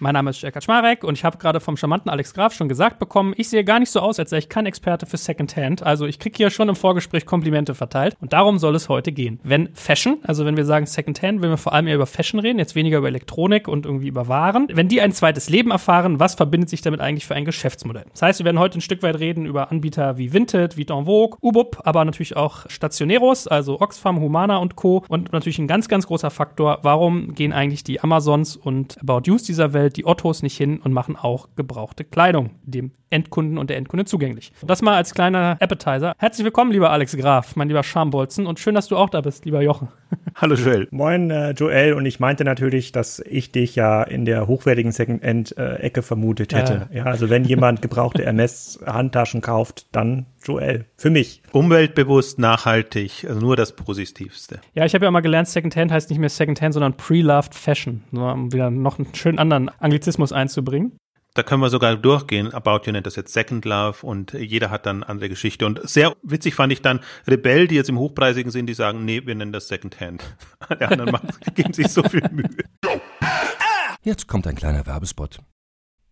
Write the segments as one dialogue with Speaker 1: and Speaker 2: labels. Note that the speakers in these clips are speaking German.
Speaker 1: Mein Name ist Jörg Kaczmarek und ich habe gerade vom charmanten Alex Graf schon gesagt bekommen, ich sehe gar nicht so aus, als wäre ich kein Experte für Secondhand. Also ich kriege hier schon im Vorgespräch Komplimente verteilt und darum soll es heute gehen. Wenn Fashion, also wenn wir sagen Secondhand, wenn wir vor allem eher über Fashion reden, jetzt weniger über Elektronik und irgendwie über Waren, wenn die ein zweites Leben erfahren, was verbindet sich damit eigentlich für ein Geschäftsmodell? Das heißt, wir werden heute ein Stück weit reden über Anbieter wie Vinted, wie Vogue, Ubub, aber natürlich auch Stationeros, also Oxfam, Humana und Co. Und natürlich ein ganz, ganz großer Faktor, warum gehen eigentlich die Amazons und About Use dieser Welt die Ottos nicht hin und machen auch gebrauchte Kleidung dem Endkunden und der Endkunde zugänglich. Und das mal als kleiner Appetizer. Herzlich willkommen, lieber Alex Graf, mein lieber Schambolzen und schön, dass du auch da bist, lieber Jochen.
Speaker 2: Hallo Joel.
Speaker 3: Moin äh, Joel und ich meinte natürlich, dass ich dich ja in der hochwertigen Second-End-Ecke vermutet hätte. Ja. ja. also wenn jemand gebrauchte Hermes-Handtaschen kauft, dann Joel. Für mich.
Speaker 2: Umweltbewusst, nachhaltig, also nur das Positivste.
Speaker 1: Ja, ich habe ja mal gelernt, Secondhand heißt nicht mehr Secondhand, sondern Pre-Loved Fashion. Nur um wieder noch einen schönen anderen Anglizismus einzubringen.
Speaker 2: Da können wir sogar durchgehen. About You nennt das jetzt Second Love und jeder hat dann andere Geschichte. Und sehr witzig fand ich dann Rebell, die jetzt im Hochpreisigen sind, die sagen, nee, wir nennen das Second Hand. Die anderen machen, geben sich so viel Mühe.
Speaker 4: Jetzt kommt ein kleiner Werbespot.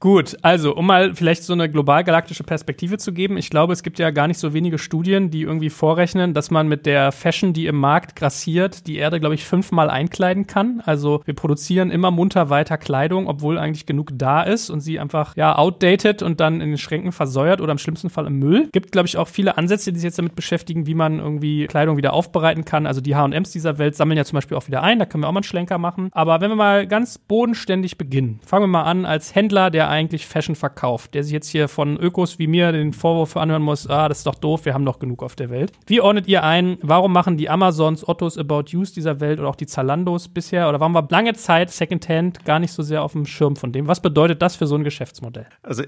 Speaker 1: Gut, also um mal vielleicht so eine global galaktische Perspektive zu geben, ich glaube, es gibt ja gar nicht so wenige Studien, die irgendwie vorrechnen, dass man mit der Fashion, die im Markt grassiert, die Erde, glaube ich, fünfmal einkleiden kann. Also wir produzieren immer munter weiter Kleidung, obwohl eigentlich genug da ist und sie einfach ja outdated und dann in den Schränken versäuert oder im schlimmsten Fall im Müll. Gibt, glaube ich, auch viele Ansätze, die sich jetzt damit beschäftigen, wie man irgendwie Kleidung wieder aufbereiten kann. Also die H&Ms dieser Welt sammeln ja zum Beispiel auch wieder ein, da können wir auch mal einen Schlenker machen. Aber wenn wir mal ganz bodenständig beginnen, fangen wir mal an als Händler, der eigentlich Fashion verkauft, der sich jetzt hier von Ökos wie mir den Vorwurf anhören muss, ah, das ist doch doof, wir haben doch genug auf der Welt. Wie ordnet ihr ein, warum machen die Amazons, Ottos, About Use dieser Welt oder auch die Zalandos bisher oder warum war lange Zeit Secondhand gar nicht so sehr auf dem Schirm von dem? Was bedeutet das für so ein Geschäftsmodell?
Speaker 2: Also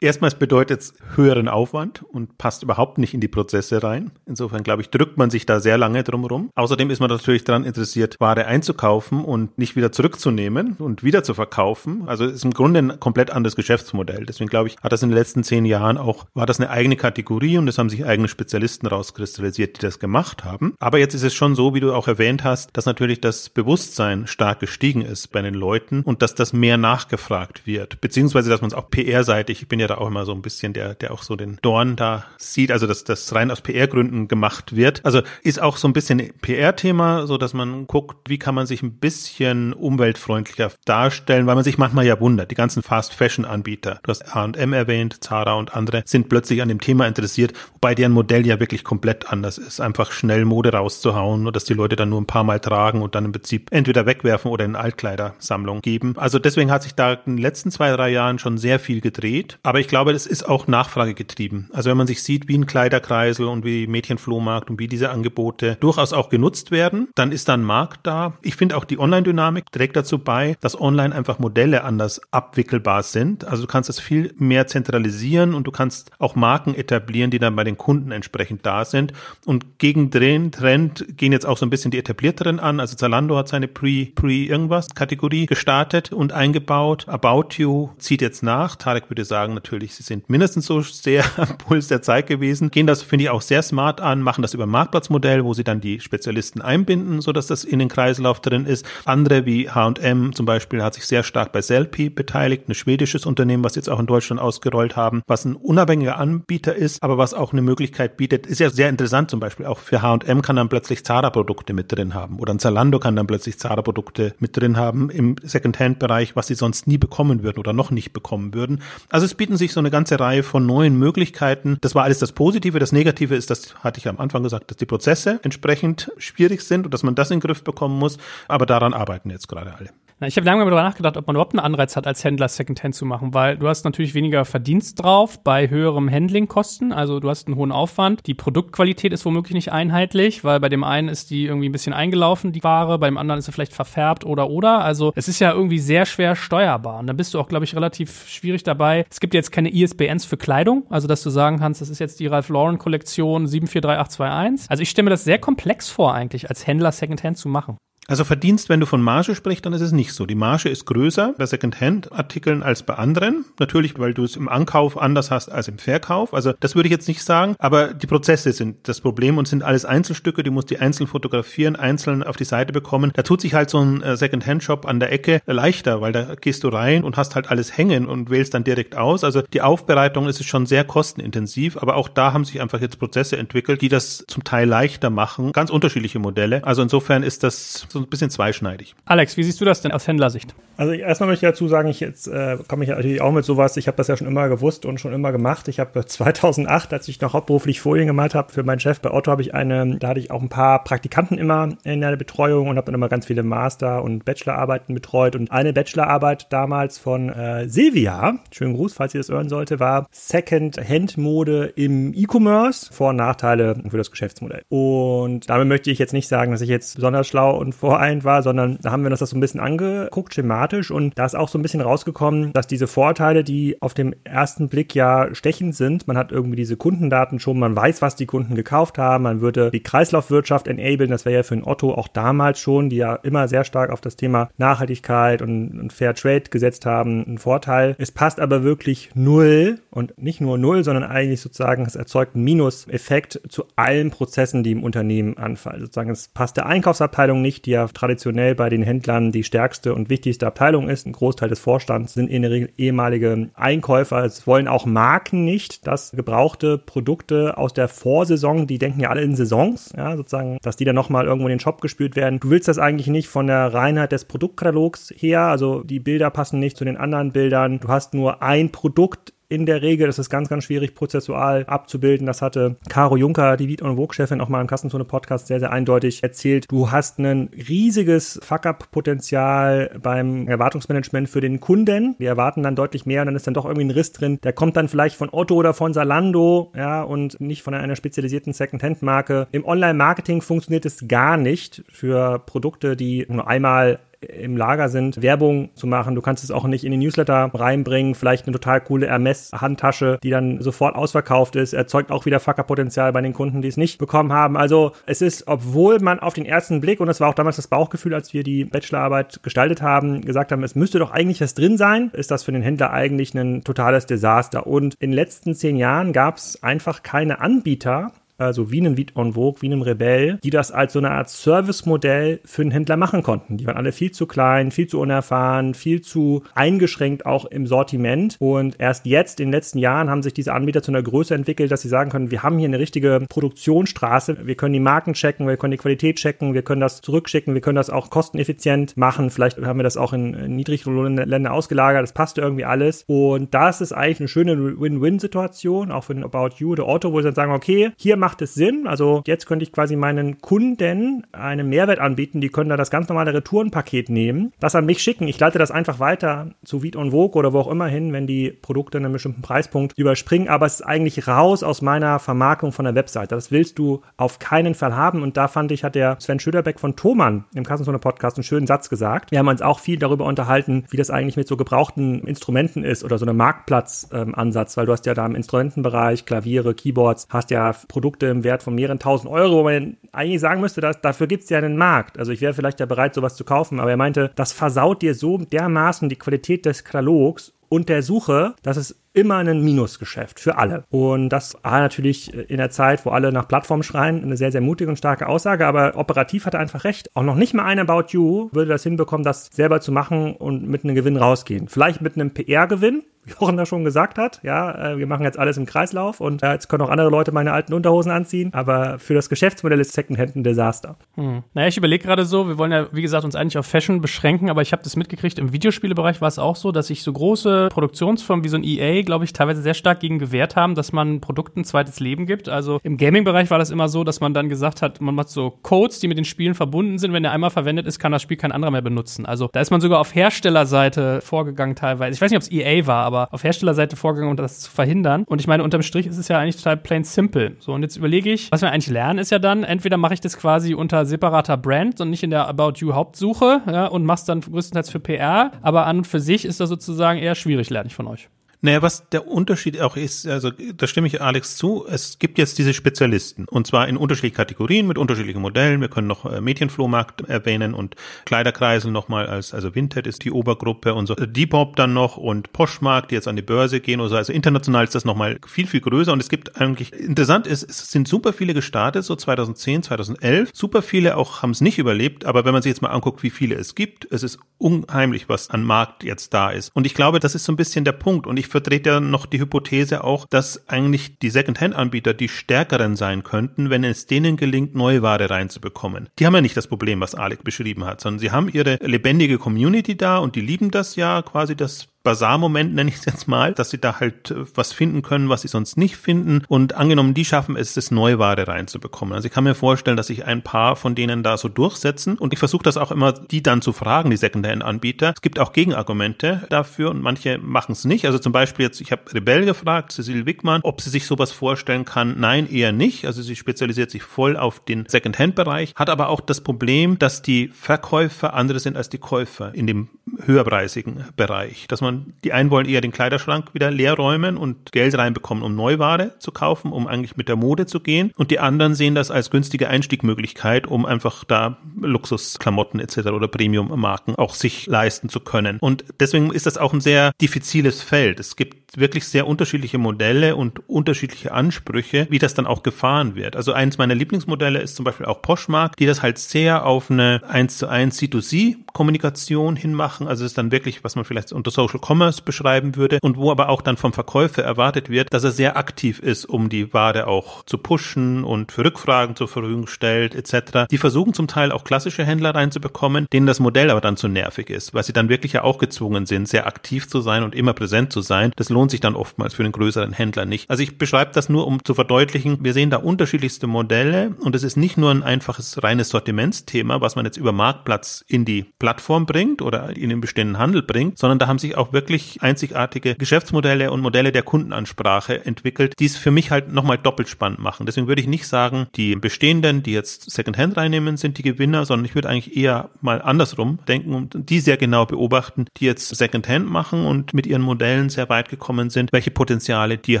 Speaker 2: erstmals bedeutet es höheren Aufwand und passt überhaupt nicht in die Prozesse rein. Insofern glaube ich, drückt man sich da sehr lange drum rum. Außerdem ist man natürlich daran interessiert, Ware einzukaufen und nicht wieder zurückzunehmen und wieder zu verkaufen. Also ist im Grunde ein komplett anderes Geschäftsmodell. Deswegen glaube ich, hat das in den letzten zehn Jahren auch, war das eine eigene Kategorie und es haben sich eigene Spezialisten rauskristallisiert, die das gemacht haben. Aber jetzt ist es schon so, wie du auch erwähnt hast, dass natürlich das Bewusstsein stark gestiegen ist bei den Leuten und dass das mehr nachgefragt wird. Beziehungsweise, dass man es auch PR-seitig, ich bin ja da auch immer so ein bisschen der, der auch so den Dorn da sieht, also dass das rein aus PR-Gründen gemacht wird. Also ist auch so ein bisschen PR-Thema, so dass man guckt, wie kann man sich ein bisschen umweltfreundlicher darstellen, weil man sich manchmal ja wundert. Die ganzen Fast Fashion Fashion-Anbieter, du hast H&M erwähnt, Zara und andere, sind plötzlich an dem Thema interessiert, wobei deren Modell ja wirklich komplett anders ist. Einfach schnell Mode rauszuhauen und dass die Leute dann nur ein paar Mal tragen und dann im Prinzip entweder wegwerfen oder in Altkleidersammlung geben. Also deswegen hat sich da in den letzten zwei, drei Jahren schon sehr viel gedreht. Aber ich glaube, das ist auch Nachfrage getrieben. Also wenn man sich sieht, wie ein Kleiderkreisel und wie Mädchenflohmarkt und wie diese Angebote durchaus auch genutzt werden, dann ist da ein Markt da. Ich finde auch die Online-Dynamik trägt dazu bei, dass online einfach Modelle anders abwickelbar sind sind. Also du kannst es viel mehr zentralisieren und du kannst auch Marken etablieren, die dann bei den Kunden entsprechend da sind. Und gegen den Trend gehen jetzt auch so ein bisschen die etablierteren an. Also Zalando hat seine Pre, Pre irgendwas Kategorie gestartet und eingebaut. About You zieht jetzt nach. Tarek würde sagen natürlich, sie sind mindestens so sehr am Puls der Zeit gewesen. Gehen das, finde ich, auch sehr smart an, machen das über Marktplatzmodell, wo sie dann die Spezialisten einbinden, so dass das in den Kreislauf drin ist. Andere wie H&M zum Beispiel hat sich sehr stark bei Selfie beteiligt, ein schwedisches Unternehmen, was jetzt auch in Deutschland ausgerollt haben, was ein unabhängiger Anbieter ist, aber was auch eine Möglichkeit bietet, ist ja sehr interessant zum Beispiel. Auch für H&M kann dann plötzlich Zara-Produkte mit drin haben oder ein Zalando kann dann plötzlich Zara-Produkte mit drin haben im Second-Hand-Bereich, was sie sonst nie bekommen würden oder noch nicht bekommen würden. Also es bieten sich so eine ganze Reihe von neuen Möglichkeiten. Das war alles das Positive. Das Negative ist, das hatte ich am Anfang gesagt, dass die Prozesse entsprechend schwierig sind und dass man das in den Griff bekommen muss. Aber daran arbeiten jetzt gerade alle.
Speaker 1: Na, ich habe lange darüber nachgedacht, ob man überhaupt einen Anreiz hat, als Händler Secondhand zu machen, weil du hast natürlich weniger Verdienst drauf bei höherem Handlingkosten. Also du hast einen hohen Aufwand. Die Produktqualität ist womöglich nicht einheitlich, weil bei dem einen ist die irgendwie ein bisschen eingelaufen, die Ware, beim anderen ist sie vielleicht verfärbt oder oder. Also es ist ja irgendwie sehr schwer steuerbar. Und dann bist du auch, glaube ich, relativ schwierig dabei. Es gibt jetzt keine ISBNs für Kleidung, also dass du sagen kannst, das ist jetzt die Ralph Lauren Kollektion 743821. Also ich stelle mir das sehr komplex vor, eigentlich als Händler Secondhand zu machen.
Speaker 2: Also Verdienst, wenn du von Marge sprichst, dann ist es nicht so. Die Marge ist größer bei Secondhand-Artikeln als bei anderen. Natürlich, weil du es im Ankauf anders hast als im Verkauf. Also das würde ich jetzt nicht sagen. Aber die Prozesse sind das Problem und sind alles Einzelstücke. Die musst die einzeln fotografieren, einzeln auf die Seite bekommen. Da tut sich halt so ein äh, Secondhand-Shop an der Ecke leichter, weil da gehst du rein und hast halt alles hängen und wählst dann direkt aus. Also die Aufbereitung ist schon sehr kostenintensiv. Aber auch da haben sich einfach jetzt Prozesse entwickelt, die das zum Teil leichter machen. Ganz unterschiedliche Modelle. Also insofern ist das so ein bisschen zweischneidig.
Speaker 1: Alex, wie siehst du das denn aus Händlersicht?
Speaker 3: Also erstmal möchte ich dazu sagen, ich jetzt äh, komme ich natürlich auch mit sowas. Ich habe das ja schon immer gewusst und schon immer gemacht. Ich habe 2008, als ich noch hauptberuflich Folien gemalt habe für meinen Chef bei Otto, habe ich eine, da hatte ich auch ein paar Praktikanten immer in der Betreuung und habe dann immer ganz viele Master- und Bachelorarbeiten betreut. Und eine Bachelorarbeit damals von äh, Silvia, schönen Gruß, falls ihr das hören sollte, war Second-Hand-Mode im E-Commerce, Vor- und Nachteile für das Geschäftsmodell. Und damit möchte ich jetzt nicht sagen, dass ich jetzt besonders schlau und voreint war, sondern da haben wir uns das so ein bisschen angeguckt, schematisch. Und da ist auch so ein bisschen rausgekommen, dass diese Vorteile, die auf dem ersten Blick ja stechend sind, man hat irgendwie diese Kundendaten schon, man weiß, was die Kunden gekauft haben, man würde die Kreislaufwirtschaft enablen, das wäre ja für ein Otto auch damals schon, die ja immer sehr stark auf das Thema Nachhaltigkeit und, und Fair Trade gesetzt haben, ein Vorteil. Es passt aber wirklich null und nicht nur null, sondern eigentlich sozusagen, es erzeugt einen Minuseffekt zu allen Prozessen, die im Unternehmen anfallen. Sozusagen, es passt der Einkaufsabteilung nicht, die ja traditionell bei den Händlern die stärkste und wichtigste Abteilung ist. Ein Großteil des Vorstands sind in der Regel ehemalige Einkäufer. Es wollen auch Marken nicht, dass gebrauchte Produkte aus der Vorsaison, die denken ja alle in Saisons, ja, sozusagen, dass die dann nochmal irgendwo in den Shop gespült werden. Du willst das eigentlich nicht von der Reinheit des Produktkatalogs her, also die Bilder passen nicht zu den anderen Bildern. Du hast nur ein Produkt in der Regel. Das ist ganz, ganz schwierig prozessual abzubilden. Das hatte Caro Juncker, die Beat und Vogue-Chefin, auch mal im Kassenzone-Podcast sehr, sehr eindeutig erzählt. Du hast ein riesiges Fuck-up-Potenzial beim Erwartungsmanagement für den Kunden. Die erwarten dann deutlich mehr und dann ist dann doch irgendwie ein Riss drin. Der kommt dann vielleicht von Otto oder von Salando, ja, und nicht von einer spezialisierten Second-Hand-Marke. Im Online-Marketing funktioniert es gar nicht für Produkte, die nur einmal im Lager sind, Werbung zu machen. Du kannst es auch nicht in den Newsletter reinbringen. Vielleicht eine total coole Hermes-Handtasche, die dann sofort ausverkauft ist, erzeugt auch wieder Fackerpotenzial bei den Kunden, die es nicht bekommen haben. Also es ist, obwohl man auf den ersten Blick, und das war auch damals das Bauchgefühl, als wir die Bachelorarbeit gestaltet haben, gesagt haben, es müsste doch eigentlich was drin sein, ist das für den Händler eigentlich ein totales Desaster. Und in den letzten zehn Jahren gab es einfach keine Anbieter, also wie einem Vite en Vogue, wie einem Rebell, die das als so eine Art Servicemodell für einen Händler machen konnten. Die waren alle viel zu klein, viel zu unerfahren, viel zu eingeschränkt auch im Sortiment. Und erst jetzt, in den letzten Jahren, haben sich diese Anbieter zu einer Größe entwickelt, dass sie sagen können, wir haben hier eine richtige Produktionsstraße, wir können die Marken checken, wir können die Qualität checken, wir können das zurückschicken, wir können das auch kosteneffizient machen. Vielleicht haben wir das auch in Niedriglohnländer ausgelagert, das passt irgendwie alles. Und das ist eigentlich eine schöne Win-Win-Situation, auch für den About You oder Auto, wo sie dann sagen, okay, hier machen macht es Sinn. Also jetzt könnte ich quasi meinen Kunden einen Mehrwert anbieten. Die können da das ganz normale Retourenpaket nehmen, das an mich schicken. Ich leite das einfach weiter zu Viet und Vogue oder wo auch immer hin, wenn die Produkte einen bestimmten Preispunkt überspringen. Aber es ist eigentlich raus aus meiner Vermarktung von der Webseite. Das willst du auf keinen Fall haben. Und da fand ich, hat der Sven Schöderbeck von Thomann im Kassenzone Podcast einen schönen Satz gesagt. Wir haben uns auch viel darüber unterhalten, wie das eigentlich mit so gebrauchten Instrumenten ist oder so einem Marktplatzansatz, ähm, weil du hast ja da im Instrumentenbereich Klaviere, Keyboards, hast ja Produkte im Wert von mehreren tausend Euro, wo man eigentlich sagen müsste, dass dafür gibt es ja einen Markt. Also ich wäre vielleicht ja bereit, sowas zu kaufen, aber er meinte, das versaut dir so dermaßen die Qualität des Katalogs und der Suche, dass es immer ein Minusgeschäft für alle. Und das war natürlich in der Zeit, wo alle nach Plattform schreien, eine sehr, sehr mutige und starke Aussage, aber operativ hat er einfach recht. Auch noch nicht mal ein About You würde das hinbekommen, das selber zu machen und mit einem Gewinn rausgehen. Vielleicht mit einem PR-Gewinn, wie Jochen da schon gesagt hat. Ja, äh, wir machen jetzt alles im Kreislauf und äh, jetzt können auch andere Leute meine alten Unterhosen anziehen. Aber für das Geschäftsmodell ist Secondhand ein Desaster.
Speaker 1: Hm. Naja, ich überlege gerade so, wir wollen ja, wie gesagt, uns eigentlich auf Fashion beschränken, aber ich habe das mitgekriegt, im Videospielebereich war es auch so, dass sich so große Produktionsfirmen wie so ein EA, glaube ich, teilweise sehr stark gegen gewehrt haben, dass man Produkten zweites Leben gibt. Also im Gaming-Bereich war das immer so, dass man dann gesagt hat, man macht so Codes, die mit den Spielen verbunden sind. Wenn der einmal verwendet ist, kann das Spiel kein anderer mehr benutzen. Also da ist man sogar auf Herstellerseite vorgegangen teilweise. Ich weiß nicht, ob es EA war, aber auf Herstellerseite vorgegangen, um das zu verhindern. Und ich meine, unterm Strich ist es ja eigentlich total plain simple. So, und jetzt überlege ich, was wir eigentlich lernen, ist ja dann, entweder mache ich das quasi unter separater Brand und nicht in der About You Hauptsuche, ja, und mach's dann größtenteils für PR, aber an und für sich ist das sozusagen eher schwierig, lerne ich von euch.
Speaker 2: Naja, was der Unterschied auch ist, also da stimme ich Alex zu, es gibt jetzt diese Spezialisten und zwar in unterschiedlichen Kategorien mit unterschiedlichen Modellen. Wir können noch äh, Mädchenflohmarkt erwähnen und Kleiderkreisel nochmal als, also Vinted ist die Obergruppe und so Depop dann noch und Poshmark, die jetzt an die Börse gehen oder so. Also international ist das nochmal viel, viel größer und es gibt eigentlich, interessant ist, es sind super viele gestartet, so 2010, 2011. Super viele auch haben es nicht überlebt, aber wenn man sich jetzt mal anguckt, wie viele es gibt, es ist unheimlich, was an Markt jetzt da ist. Und ich glaube, das ist so ein bisschen der Punkt und ich ich vertrete ja noch die Hypothese auch, dass eigentlich die Second-Hand-Anbieter die stärkeren sein könnten, wenn es denen gelingt, neue Ware reinzubekommen. Die haben ja nicht das Problem, was Alec beschrieben hat, sondern sie haben ihre lebendige Community da und die lieben das ja quasi, das Bazar-Moment, nenne ich es jetzt mal, dass sie da halt äh, was finden können, was sie sonst nicht finden. Und angenommen, die schaffen es, das Neuware reinzubekommen. Also ich kann mir vorstellen, dass sich ein paar von denen da so durchsetzen. Und ich versuche das auch immer, die dann zu fragen, die Secondhand-Anbieter. Es gibt auch Gegenargumente dafür und manche machen es nicht. Also zum Beispiel jetzt, ich habe Rebell gefragt, Cecil Wickmann, ob sie sich sowas vorstellen kann. Nein, eher nicht. Also sie spezialisiert sich voll auf den Secondhand-Bereich, hat aber auch das Problem, dass die Verkäufer andere sind als die Käufer in dem höherpreisigen Bereich. Dass man die einen wollen eher den Kleiderschrank wieder leer räumen und Geld reinbekommen, um Neuware zu kaufen, um eigentlich mit der Mode zu gehen. Und die anderen sehen das als günstige Einstiegmöglichkeit, um einfach da Luxusklamotten etc. oder Premium-Marken auch sich leisten zu können. Und deswegen ist das auch ein sehr diffiziles Feld. Es gibt wirklich sehr unterschiedliche Modelle und unterschiedliche Ansprüche, wie das dann auch gefahren wird. Also eins meiner Lieblingsmodelle ist zum Beispiel auch Poshmark, die das halt sehr auf eine 1 zu 1 C2C Kommunikation hinmachen. Also es ist dann wirklich, was man vielleicht unter Social Commerce beschreiben würde und wo aber auch dann vom Verkäufer erwartet wird, dass er sehr aktiv ist, um die Ware auch zu pushen und für Rückfragen zur Verfügung stellt etc. Die versuchen zum Teil auch klassische Händler reinzubekommen, denen das Modell aber dann zu nervig ist, weil sie dann wirklich ja auch gezwungen sind, sehr aktiv zu sein und immer präsent zu sein. Das lohnt sich dann oftmals für den größeren Händler nicht. Also ich beschreibe das nur, um zu verdeutlichen, wir sehen da unterschiedlichste Modelle und es ist nicht nur ein einfaches reines Sortimentsthema, was man jetzt über Marktplatz in die Plattform bringt oder in den bestehenden Handel bringt, sondern da haben sich auch wirklich einzigartige Geschäftsmodelle und Modelle der Kundenansprache entwickelt, die es für mich halt nochmal doppelt spannend machen. Deswegen würde ich nicht sagen, die bestehenden, die jetzt Secondhand reinnehmen, sind die Gewinner, sondern ich würde eigentlich eher mal andersrum denken und die sehr genau beobachten, die jetzt Secondhand machen und mit ihren Modellen sehr weit gekommen sind, welche Potenziale die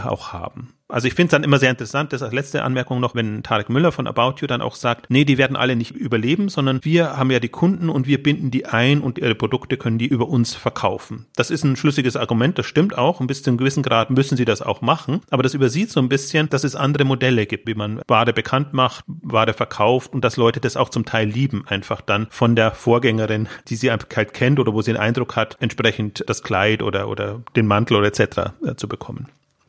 Speaker 2: auch haben. Also ich finde es dann immer sehr interessant, das als letzte Anmerkung noch, wenn Tarek Müller von About You dann auch sagt, nee, die werden alle nicht überleben, sondern wir haben ja die Kunden und wir binden die ein und ihre Produkte können die über uns verkaufen. Das ist ein schlüssiges Argument, das stimmt auch. Und bis zu einem gewissen Grad müssen sie das auch machen. Aber das übersieht so ein bisschen, dass es andere Modelle gibt, wie man Ware bekannt macht, Ware verkauft und dass Leute das auch zum Teil lieben, einfach dann von der Vorgängerin, die sie einfach halt kennt oder wo sie den Eindruck hat, entsprechend das Kleid oder, oder den Mantel oder etc. Äh, zu bekommen.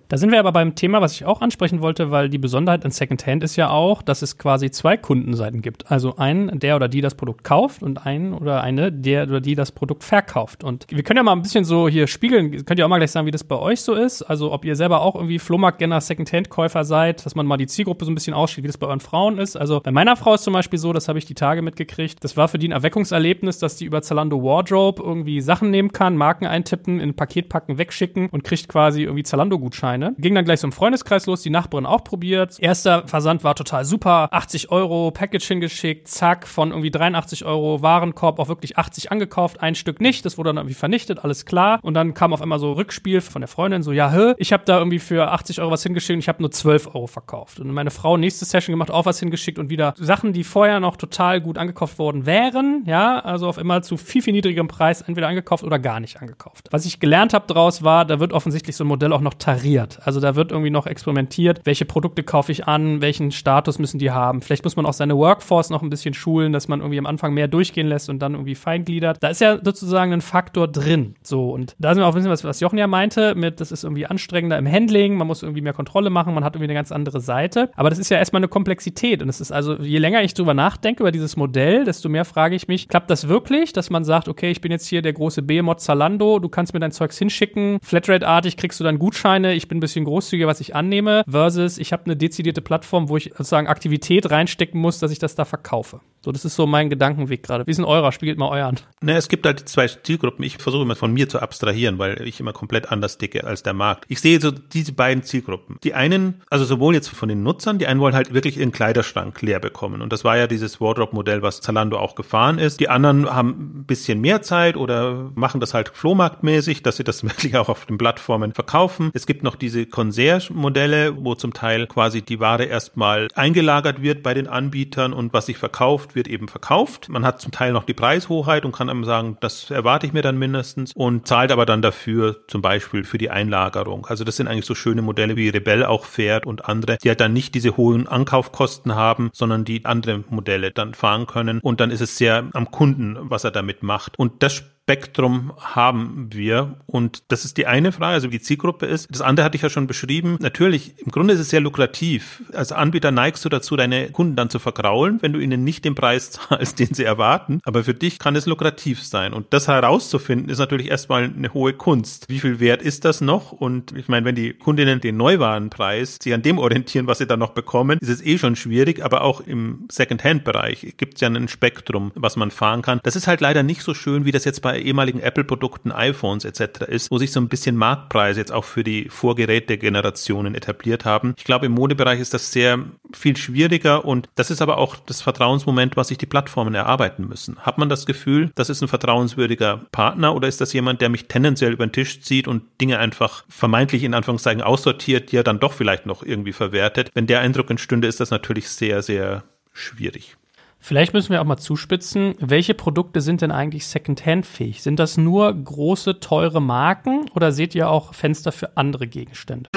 Speaker 1: Da sind wir aber beim Thema, was ich auch ansprechen wollte, weil die Besonderheit an Secondhand ist ja auch, dass es quasi zwei Kundenseiten gibt. Also einen, der oder die das Produkt kauft und einen oder eine, der oder die das Produkt verkauft. Und wir können ja mal ein bisschen so hier spiegeln, könnt ihr auch mal gleich sagen, wie das bei euch so ist. Also ob ihr selber auch irgendwie Flohmarktgenner Secondhand-Käufer seid, dass man mal die Zielgruppe so ein bisschen aussieht, wie das bei euren Frauen ist. Also bei meiner Frau ist zum Beispiel so, das habe ich die Tage mitgekriegt, das war für die ein Erweckungserlebnis, dass die über Zalando Wardrobe irgendwie Sachen nehmen kann, Marken eintippen, in ein Paket packen, wegschicken und kriegt quasi irgendwie Zalando-Gutscheine. Ging dann gleich so im Freundeskreis los, die Nachbarin auch probiert. Erster Versand war total super, 80 Euro, Package hingeschickt, zack, von irgendwie 83 Euro Warenkorb auf wirklich 80 angekauft, ein Stück nicht, das wurde dann irgendwie vernichtet, alles klar. Und dann kam auf einmal so Rückspiel von der Freundin, so, ja, hä, ich habe da irgendwie für 80 Euro was hingeschickt und ich habe nur 12 Euro verkauft. Und meine Frau nächste Session gemacht, auch was hingeschickt und wieder Sachen, die vorher noch total gut angekauft worden wären, ja, also auf immer zu viel, viel niedrigerem Preis entweder angekauft oder gar nicht angekauft. Was ich gelernt habe daraus war, da wird offensichtlich so ein Modell auch noch tariert. Also da wird irgendwie noch experimentiert, welche Produkte kaufe ich an, welchen Status müssen die haben. Vielleicht muss man auch seine Workforce noch ein bisschen schulen, dass man irgendwie am Anfang mehr durchgehen lässt und dann irgendwie feingliedert. Da ist ja sozusagen ein Faktor drin. So, und da sind wir auch ein bisschen, was, was Jochen ja meinte, mit, das ist irgendwie anstrengender im Handling, man muss irgendwie mehr Kontrolle machen, man hat irgendwie eine ganz andere Seite. Aber das ist ja erstmal eine Komplexität. Und es ist also, je länger ich drüber nachdenke über dieses Modell, desto mehr frage ich mich, klappt das wirklich, dass man sagt, okay, ich bin jetzt hier der große Behemoth Zalando, du kannst mir dein Zeugs hinschicken, Flatrate-artig kriegst du dann Gutscheine, ich bin ein bisschen großzügiger, was ich annehme, versus ich habe eine dezidierte Plattform, wo ich sozusagen Aktivität reinstecken muss, dass ich das da verkaufe. So, das ist so mein Gedankenweg gerade. Wie denn eurer? Spiegelt mal euren.
Speaker 2: Ne, es gibt halt zwei Zielgruppen. Ich versuche immer von mir zu abstrahieren, weil ich immer komplett anders dicke als der Markt. Ich sehe so diese beiden Zielgruppen. Die einen, also sowohl jetzt von den Nutzern, die einen wollen halt wirklich ihren Kleiderschrank leer bekommen. Und das war ja dieses Wardrobe-Modell, was Zalando auch gefahren ist. Die anderen haben ein bisschen mehr Zeit oder machen das halt flohmarktmäßig, dass sie das wirklich auch auf den Plattformen verkaufen. Es gibt noch diese Concierge-Modelle, wo zum Teil quasi die Ware erstmal eingelagert wird bei den Anbietern und was sich verkauft, wird eben verkauft. Man hat zum Teil noch die Preishoheit und kann einem sagen, das erwarte ich mir dann mindestens und zahlt aber dann dafür zum Beispiel für die Einlagerung. Also das sind eigentlich so schöne Modelle, wie Rebell auch fährt und andere, die halt dann nicht diese hohen Ankaufkosten haben, sondern die andere Modelle dann fahren können. Und dann ist es sehr am Kunden, was er damit macht. Und das Spektrum haben wir? Und das ist die eine Frage, also wie die Zielgruppe ist. Das andere hatte ich ja schon beschrieben. Natürlich, im Grunde ist es sehr lukrativ. Als Anbieter neigst du dazu, deine Kunden dann zu vergraulen, wenn du ihnen nicht den Preis zahlst, den sie erwarten. Aber für dich kann es lukrativ sein. Und das herauszufinden, ist natürlich erstmal eine hohe Kunst. Wie viel wert ist das noch? Und ich meine, wenn die Kundinnen den Neuwarenpreis sich an dem orientieren, was sie dann noch bekommen, ist es eh schon schwierig. Aber auch im Second-Hand-Bereich gibt es ja ein Spektrum, was man fahren kann. Das ist halt leider nicht so schön, wie das jetzt bei ehemaligen Apple-Produkten, iPhones etc. ist, wo sich so ein bisschen Marktpreise jetzt auch für die Vorgeräte-Generationen etabliert haben. Ich glaube, im Modebereich ist das sehr viel schwieriger und das ist aber auch das Vertrauensmoment, was sich die Plattformen erarbeiten müssen. Hat man das Gefühl, das ist ein vertrauenswürdiger Partner oder ist das jemand, der mich tendenziell über den Tisch zieht und Dinge einfach vermeintlich in Anführungszeichen aussortiert, die er dann doch vielleicht noch irgendwie verwertet? Wenn der Eindruck entstünde, ist das natürlich sehr, sehr schwierig.
Speaker 1: Vielleicht müssen wir auch mal zuspitzen, welche Produkte sind denn eigentlich Secondhand-fähig? Sind das nur große, teure Marken oder seht ihr auch Fenster für andere Gegenstände?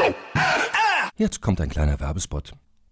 Speaker 4: Jetzt kommt ein kleiner Werbespot.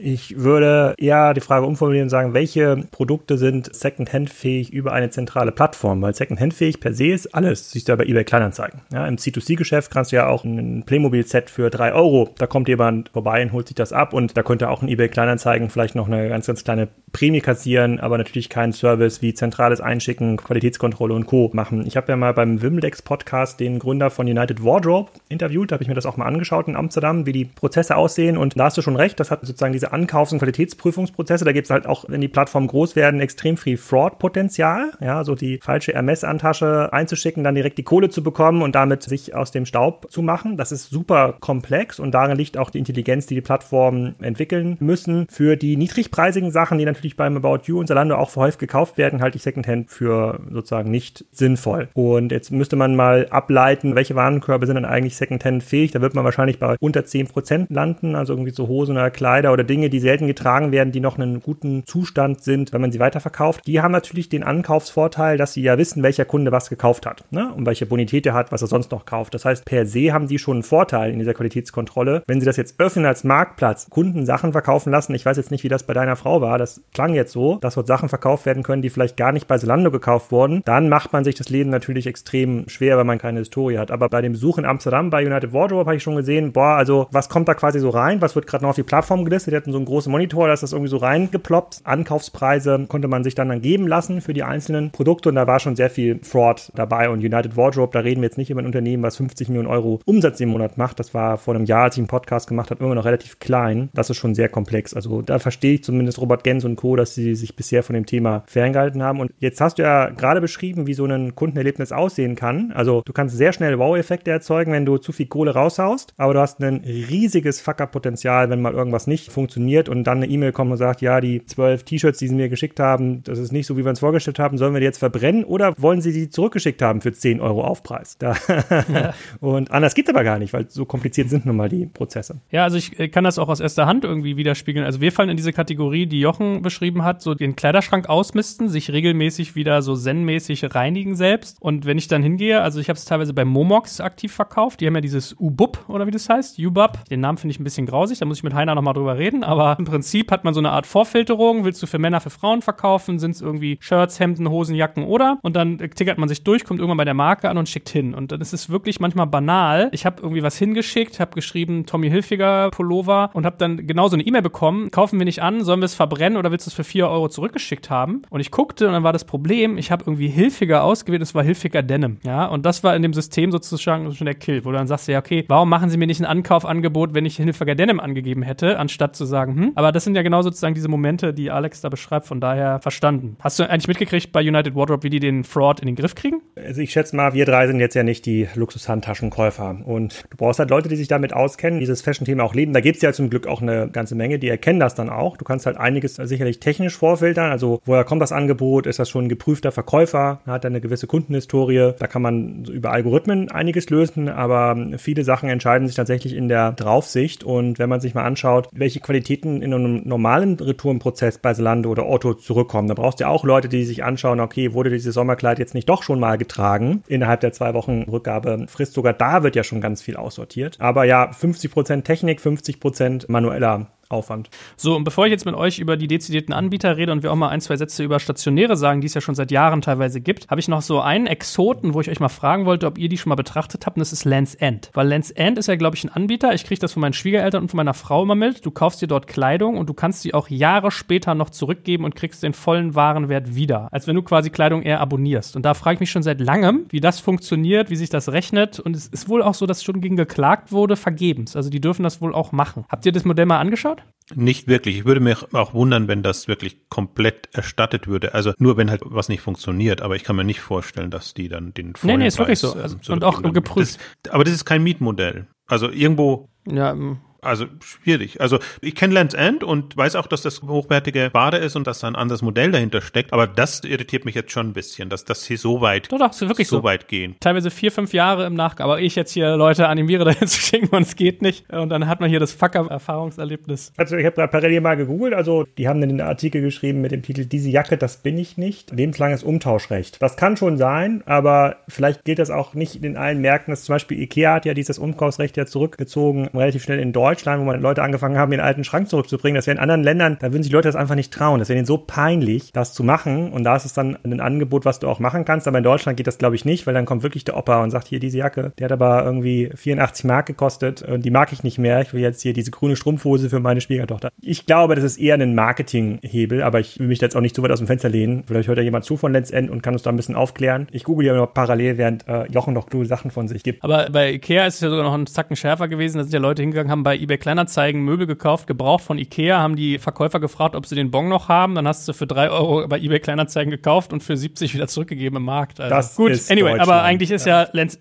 Speaker 3: Ich würde eher die Frage umformulieren und sagen, welche Produkte sind Second-Hand-fähig über eine zentrale Plattform? Weil Second-Hand-fähig per se ist alles. Siehst du ja bei eBay Kleinanzeigen. Ja, Im C2C-Geschäft kannst du ja auch ein Playmobil-Set für drei Euro. Da kommt jemand vorbei und holt sich das ab und da könnte auch ein eBay Kleinanzeigen vielleicht noch eine ganz, ganz kleine Prämie kassieren, aber natürlich keinen Service wie zentrales Einschicken, Qualitätskontrolle und Co. machen. Ich habe ja mal beim Wimmeldex-Podcast den Gründer von United Wardrobe interviewt. Da habe ich mir das auch mal angeschaut in Amsterdam, wie die Prozesse aussehen und da hast du schon recht, das hat sozusagen diese Ankaufs- und Qualitätsprüfungsprozesse. Da gibt es halt auch, wenn die Plattformen groß werden, extrem viel Fraud-Potenzial. Ja, so die falsche Hermes-Antasche einzuschicken, dann direkt die Kohle zu bekommen und damit sich aus dem Staub zu machen. Das ist super komplex und darin liegt auch die Intelligenz, die die Plattformen entwickeln müssen. Für die niedrigpreisigen Sachen, die natürlich beim About You und Zalando auch häufig gekauft werden, halte ich Secondhand für sozusagen nicht sinnvoll. Und jetzt müsste man mal ableiten, welche Warenkörbe sind dann eigentlich Secondhand fähig. Da wird man wahrscheinlich bei unter 10% landen, also irgendwie so Hosen oder Kleider oder Dinge, die selten getragen werden, die noch in einem guten Zustand sind, wenn man sie weiterverkauft. Die haben natürlich den Ankaufsvorteil, dass sie ja wissen, welcher Kunde was gekauft hat ne? und welche Bonität er hat, was er sonst noch kauft. Das heißt, per se haben die schon einen Vorteil in dieser Qualitätskontrolle. Wenn sie das jetzt öffnen als Marktplatz, Kunden Sachen verkaufen lassen, ich weiß jetzt nicht, wie das bei deiner Frau war, das klang jetzt so, dass dort Sachen verkauft werden können, die vielleicht gar nicht bei Zalando gekauft wurden, dann macht man sich das Leben natürlich extrem schwer, weil man keine Historie hat. Aber bei dem Besuch in Amsterdam bei United Wardrobe habe ich schon gesehen, boah, also was kommt da quasi so rein? Was wird gerade noch auf die Plattform gelistet? Hatten so einen großen Monitor, da ist das irgendwie so reingeploppt. Ankaufspreise konnte man sich dann dann geben lassen für die einzelnen Produkte und da war schon sehr viel Fraud dabei. Und United Wardrobe, da reden wir jetzt nicht über ein Unternehmen, was 50 Millionen Euro Umsatz im Monat macht. Das war vor einem Jahr, als ich einen Podcast gemacht habe, immer noch relativ klein. Das ist schon sehr komplex. Also da verstehe ich zumindest Robert Gens und Co., dass sie sich bisher von dem Thema ferngehalten haben. Und jetzt hast du ja gerade beschrieben, wie so ein Kundenerlebnis aussehen kann. Also du kannst sehr schnell Wow-Effekte erzeugen, wenn du zu viel Kohle raushaust, aber du hast ein riesiges Fucker-Potenzial, wenn mal irgendwas nicht funktioniert und dann eine E-Mail kommt und sagt, ja, die zwölf T-Shirts, die sie mir geschickt haben, das ist nicht so, wie wir uns vorgestellt haben, sollen wir die jetzt verbrennen oder wollen sie die zurückgeschickt haben für 10 Euro Aufpreis? Da ja. und anders geht es aber gar nicht, weil so kompliziert sind nun mal die Prozesse.
Speaker 1: Ja, also ich äh, kann das auch aus erster Hand irgendwie widerspiegeln. Also wir fallen in diese Kategorie, die Jochen beschrieben hat, so den Kleiderschrank ausmisten, sich regelmäßig wieder so zen-mäßig reinigen selbst. Und wenn ich dann hingehe, also ich habe es teilweise bei Momox aktiv verkauft, die haben ja dieses Ubub oder wie das heißt, Ubub. Den Namen finde ich ein bisschen grausig, da muss ich mit Heiner nochmal drüber reden, aber im Prinzip hat man so eine Art Vorfilterung, willst du für Männer, für Frauen verkaufen, sind es irgendwie Shirts, Hemden, Hosen, Jacken oder und dann tickert man sich durch, kommt irgendwann bei der Marke an und schickt hin. Und dann ist es wirklich manchmal banal. Ich habe irgendwie was hingeschickt, habe geschrieben Tommy Hilfiger Pullover und habe dann genauso eine E-Mail bekommen, kaufen wir nicht an, sollen wir es verbrennen oder willst du es für 4 Euro zurückgeschickt haben? Und ich guckte und dann war das Problem, ich habe irgendwie Hilfiger ausgewählt, es war Hilfiger Denim. Ja, und das war in dem System sozusagen schon der Kill, wo du dann sagst, ja, okay, warum machen sie mir nicht ein Ankaufangebot, wenn ich Hilfiger Denim angegeben hätte, anstatt zu sagen, hm, aber das sind ja genau sozusagen diese Momente, die Alex da beschreibt, von daher verstanden. Hast du eigentlich mitgekriegt bei United Wardrobe, wie die den Fraud in den Griff kriegen?
Speaker 3: Also ich schätze mal, wir drei sind jetzt ja nicht die Luxushandtaschenkäufer und du brauchst halt Leute, die sich damit auskennen, dieses Fashion-Thema auch leben. Da gibt es ja zum Glück auch eine ganze Menge, die erkennen das dann auch. Du kannst halt einiges sicherlich technisch vorfiltern, also woher kommt das Angebot, ist das schon ein geprüfter Verkäufer, hat er eine gewisse Kundenhistorie, da kann man über Algorithmen einiges lösen, aber viele Sachen entscheiden sich tatsächlich in der Draufsicht und wenn man sich mal anschaut, welche Qualitäten in einem normalen Retourenprozess bei Zalando oder Otto zurückkommen, da brauchst du ja auch Leute, die sich anschauen, okay, wurde dieses Sommerkleid jetzt nicht doch schon mal getragen? Innerhalb der zwei Wochen Rückgabefrist, sogar da wird ja schon ganz viel aussortiert, aber ja, 50% Technik, 50% manueller Aufwand.
Speaker 1: So, und bevor ich jetzt mit euch über die dezidierten Anbieter rede und wir auch mal ein, zwei Sätze über Stationäre sagen, die es ja schon seit Jahren teilweise gibt, habe ich noch so einen Exoten, wo ich euch mal fragen wollte, ob ihr die schon mal betrachtet habt, und das ist Lens End. Weil Lens End ist ja, glaube ich, ein Anbieter. Ich kriege das von meinen Schwiegereltern und von meiner Frau immer mit. Du kaufst dir dort Kleidung und du kannst sie auch Jahre später noch zurückgeben und kriegst den vollen Warenwert wieder. Als wenn du quasi Kleidung eher abonnierst. Und da frage ich mich schon seit langem, wie das funktioniert, wie sich das rechnet. Und es ist wohl auch so, dass schon gegen geklagt wurde, vergebens. Also die dürfen das wohl auch machen. Habt ihr das Modell mal angeschaut?
Speaker 2: Nicht wirklich. Ich würde mich auch wundern, wenn das wirklich komplett erstattet würde. Also nur wenn halt was nicht funktioniert. Aber ich kann mir nicht vorstellen, dass die dann den
Speaker 1: vollen Nee, nee, ist Preis, wirklich so. Also, und auch geprüft.
Speaker 2: Das, aber das ist kein Mietmodell. Also irgendwo.
Speaker 1: Ja,
Speaker 2: also schwierig. Also ich kenne Lands End und weiß auch, dass das hochwertige Ware ist und dass da ein anderes Modell dahinter steckt. Aber das irritiert mich jetzt schon ein bisschen, dass das hier so weit,
Speaker 1: doch, doch, ist wirklich
Speaker 2: so, so weit gehen.
Speaker 1: Teilweise vier, fünf Jahre im Nachgang. Aber ich jetzt hier Leute animiere, dahin zu schicken und es geht nicht. Und dann hat man hier das Fucker-Erfahrungserlebnis.
Speaker 3: Also ich habe da parallel mal gegoogelt. Also die haben einen Artikel geschrieben mit dem Titel Diese Jacke, das bin ich nicht. Lebenslanges Umtauschrecht. Das kann schon sein, aber vielleicht gilt das auch nicht in allen Märkten. Das zum Beispiel Ikea hat ja dieses Umkaufsrecht ja zurückgezogen, relativ schnell in Deutschland, wo man Leute angefangen haben, ihren alten Schrank zurückzubringen. Das wäre in anderen Ländern, da würden sich Leute das einfach nicht trauen. Das wäre ihnen so peinlich, das zu machen. Und da ist es dann ein Angebot, was du auch machen kannst. Aber in Deutschland geht das, glaube ich, nicht, weil dann kommt wirklich der Opa und sagt, hier, diese Jacke, die hat aber irgendwie 84 Mark gekostet und die mag ich nicht mehr. Ich will jetzt hier diese grüne Strumpfhose für meine Schwiegertochter. Ich glaube, das ist eher ein Marketinghebel, aber ich will mich da jetzt auch nicht zu weit aus dem Fenster lehnen. Vielleicht hört da jemand zu von Let's End und kann uns da ein bisschen aufklären. Ich google ja noch parallel, während äh, Jochen noch coole Sachen von sich gibt.
Speaker 1: Aber bei Ikea ist es ja sogar noch ein Zacken schärfer gewesen. Da sind ja Leute hingegangen, haben bei eBay Kleinanzeigen Möbel gekauft, gebraucht von Ikea, haben die Verkäufer gefragt, ob sie den Bon noch haben. Dann hast du für drei Euro bei eBay Kleinanzeigen gekauft und für 70 wieder zurückgegeben im Markt.
Speaker 3: Also das
Speaker 1: gut,
Speaker 3: ist
Speaker 1: anyway, aber eigentlich ist ja, ja Lens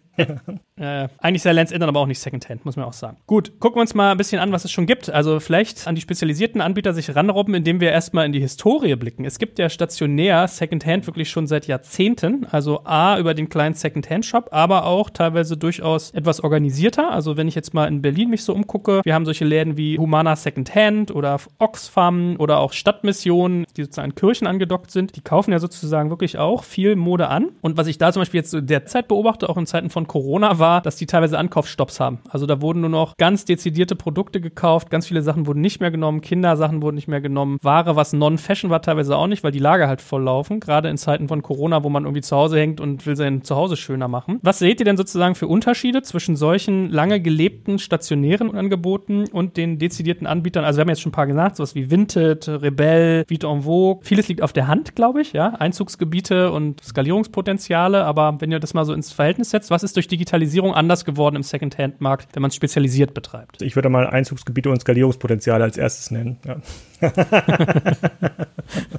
Speaker 1: äh, eigentlich sei Lens Endern aber auch nicht Secondhand, muss man auch sagen. Gut, gucken wir uns mal ein bisschen an, was es schon gibt. Also vielleicht an die spezialisierten Anbieter sich ranrobben, indem wir erstmal in die Historie blicken. Es gibt ja stationär Secondhand wirklich schon seit Jahrzehnten. Also A, über den kleinen Secondhand-Shop, aber auch teilweise durchaus etwas organisierter. Also wenn ich jetzt mal in Berlin mich so umgucke, wir haben solche Läden wie Humana Secondhand oder Oxfam oder auch Stadtmissionen, die sozusagen Kirchen angedockt sind. Die kaufen ja sozusagen wirklich auch viel Mode an. Und was ich da zum Beispiel jetzt derzeit beobachte, auch in Zeiten von Corona, war, dass die teilweise Ankaufsstopps haben. Also da wurden nur noch ganz dezidierte Produkte gekauft, ganz viele Sachen wurden nicht mehr genommen, Kindersachen wurden nicht mehr genommen, Ware, was Non-Fashion war, teilweise auch nicht, weil die Lager halt voll laufen, gerade in Zeiten von Corona, wo man irgendwie zu Hause hängt und will sein Zuhause schöner machen. Was seht ihr denn sozusagen für Unterschiede zwischen solchen lange gelebten stationären Angeboten und den dezidierten Anbietern? Also wir haben jetzt schon ein paar gesagt, sowas wie Vinted, Rebell, Vite en Vogue. Vieles liegt auf der Hand, glaube ich, ja. Einzugsgebiete und Skalierungspotenziale, aber wenn ihr das mal so ins Verhältnis setzt, was ist durch Digitalisierung anders geworden im Secondhand-Markt, wenn man es spezialisiert betreibt?
Speaker 3: Ich würde mal Einzugsgebiete und Skalierungspotenziale als erstes nennen. Ja.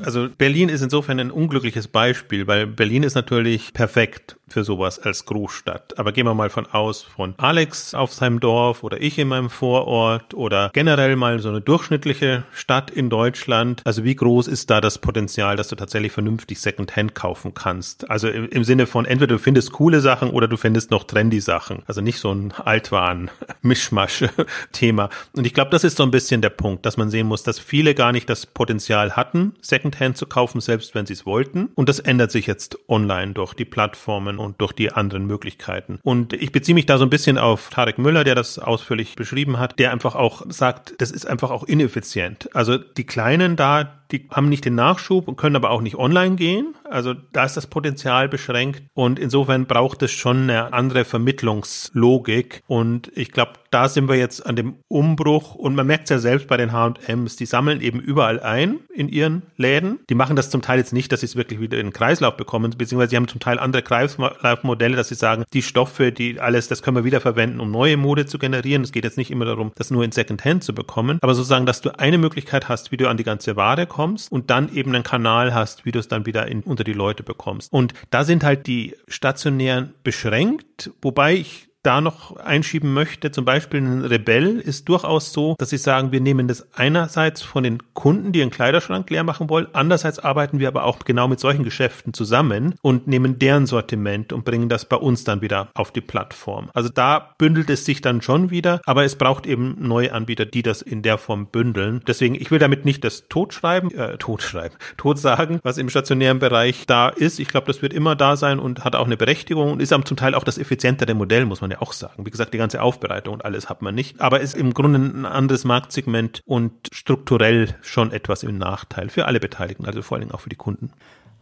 Speaker 2: also Berlin ist insofern ein unglückliches Beispiel, weil Berlin ist natürlich perfekt für sowas als Großstadt. Aber gehen wir mal von aus von Alex auf seinem Dorf oder ich in meinem Vorort oder generell mal so eine durchschnittliche Stadt in Deutschland. Also wie groß ist da das Potenzial, dass du tatsächlich vernünftig Secondhand kaufen kannst? Also im, im Sinne von entweder du findest coole Sachen oder du findest noch trendy Sachen. Also nicht so ein Altwaren-Mischmasch-Thema. Und ich glaube, das ist so ein bisschen der Punkt, dass man sehen muss, dass viele gar nicht das Potenzial hatten, Secondhand zu kaufen, selbst wenn sie es wollten. Und das ändert sich jetzt online durch die Plattformen und durch die anderen Möglichkeiten. Und ich beziehe mich da so ein bisschen auf Tarek Müller, der das ausführlich beschrieben hat, der einfach auch sagt, das ist einfach auch ineffizient. Also die Kleinen da, die haben nicht den Nachschub und können aber auch nicht online gehen. Also da ist das Potenzial beschränkt und insofern braucht es schon eine andere Vermittlungslogik. Und ich glaube, da sind wir jetzt an dem Umbruch und man merkt es ja selbst bei den H&Ms, die sammeln eben überall ein in ihren Läden. Die machen das zum Teil jetzt nicht, dass sie es wirklich wieder in den Kreislauf bekommen, beziehungsweise sie haben zum Teil andere Kreislaufmodelle, dass sie sagen, die Stoffe, die alles, das können wir wieder verwenden, um neue Mode zu generieren. Es geht jetzt nicht immer darum, das nur in Secondhand zu bekommen, aber sozusagen, dass du eine Möglichkeit hast, wie du an die ganze Ware kommst und dann eben einen Kanal hast, wie du es dann wieder in, unter die Leute bekommst. Und da sind halt die stationären beschränkt, wobei ich da noch einschieben möchte, zum Beispiel ein Rebell ist durchaus so, dass sie sagen, wir nehmen das einerseits von den Kunden, die ihren Kleiderschrank leer machen wollen, andererseits arbeiten wir aber auch genau mit solchen Geschäften zusammen und nehmen deren Sortiment und bringen das bei uns dann wieder auf die Plattform. Also da bündelt es sich dann schon wieder, aber es braucht eben neue Anbieter, die das in der Form bündeln. Deswegen, ich will damit nicht das totschreiben, äh, totschreiben, tot sagen, was im stationären Bereich da ist. Ich glaube, das wird immer da sein und hat auch eine Berechtigung und ist zum Teil auch das effizientere Modell, muss man ja auch sagen. Wie gesagt, die ganze Aufbereitung und alles hat man nicht. Aber ist im Grunde ein anderes Marktsegment und strukturell schon etwas im Nachteil für alle Beteiligten, also vor allen Dingen auch für die Kunden.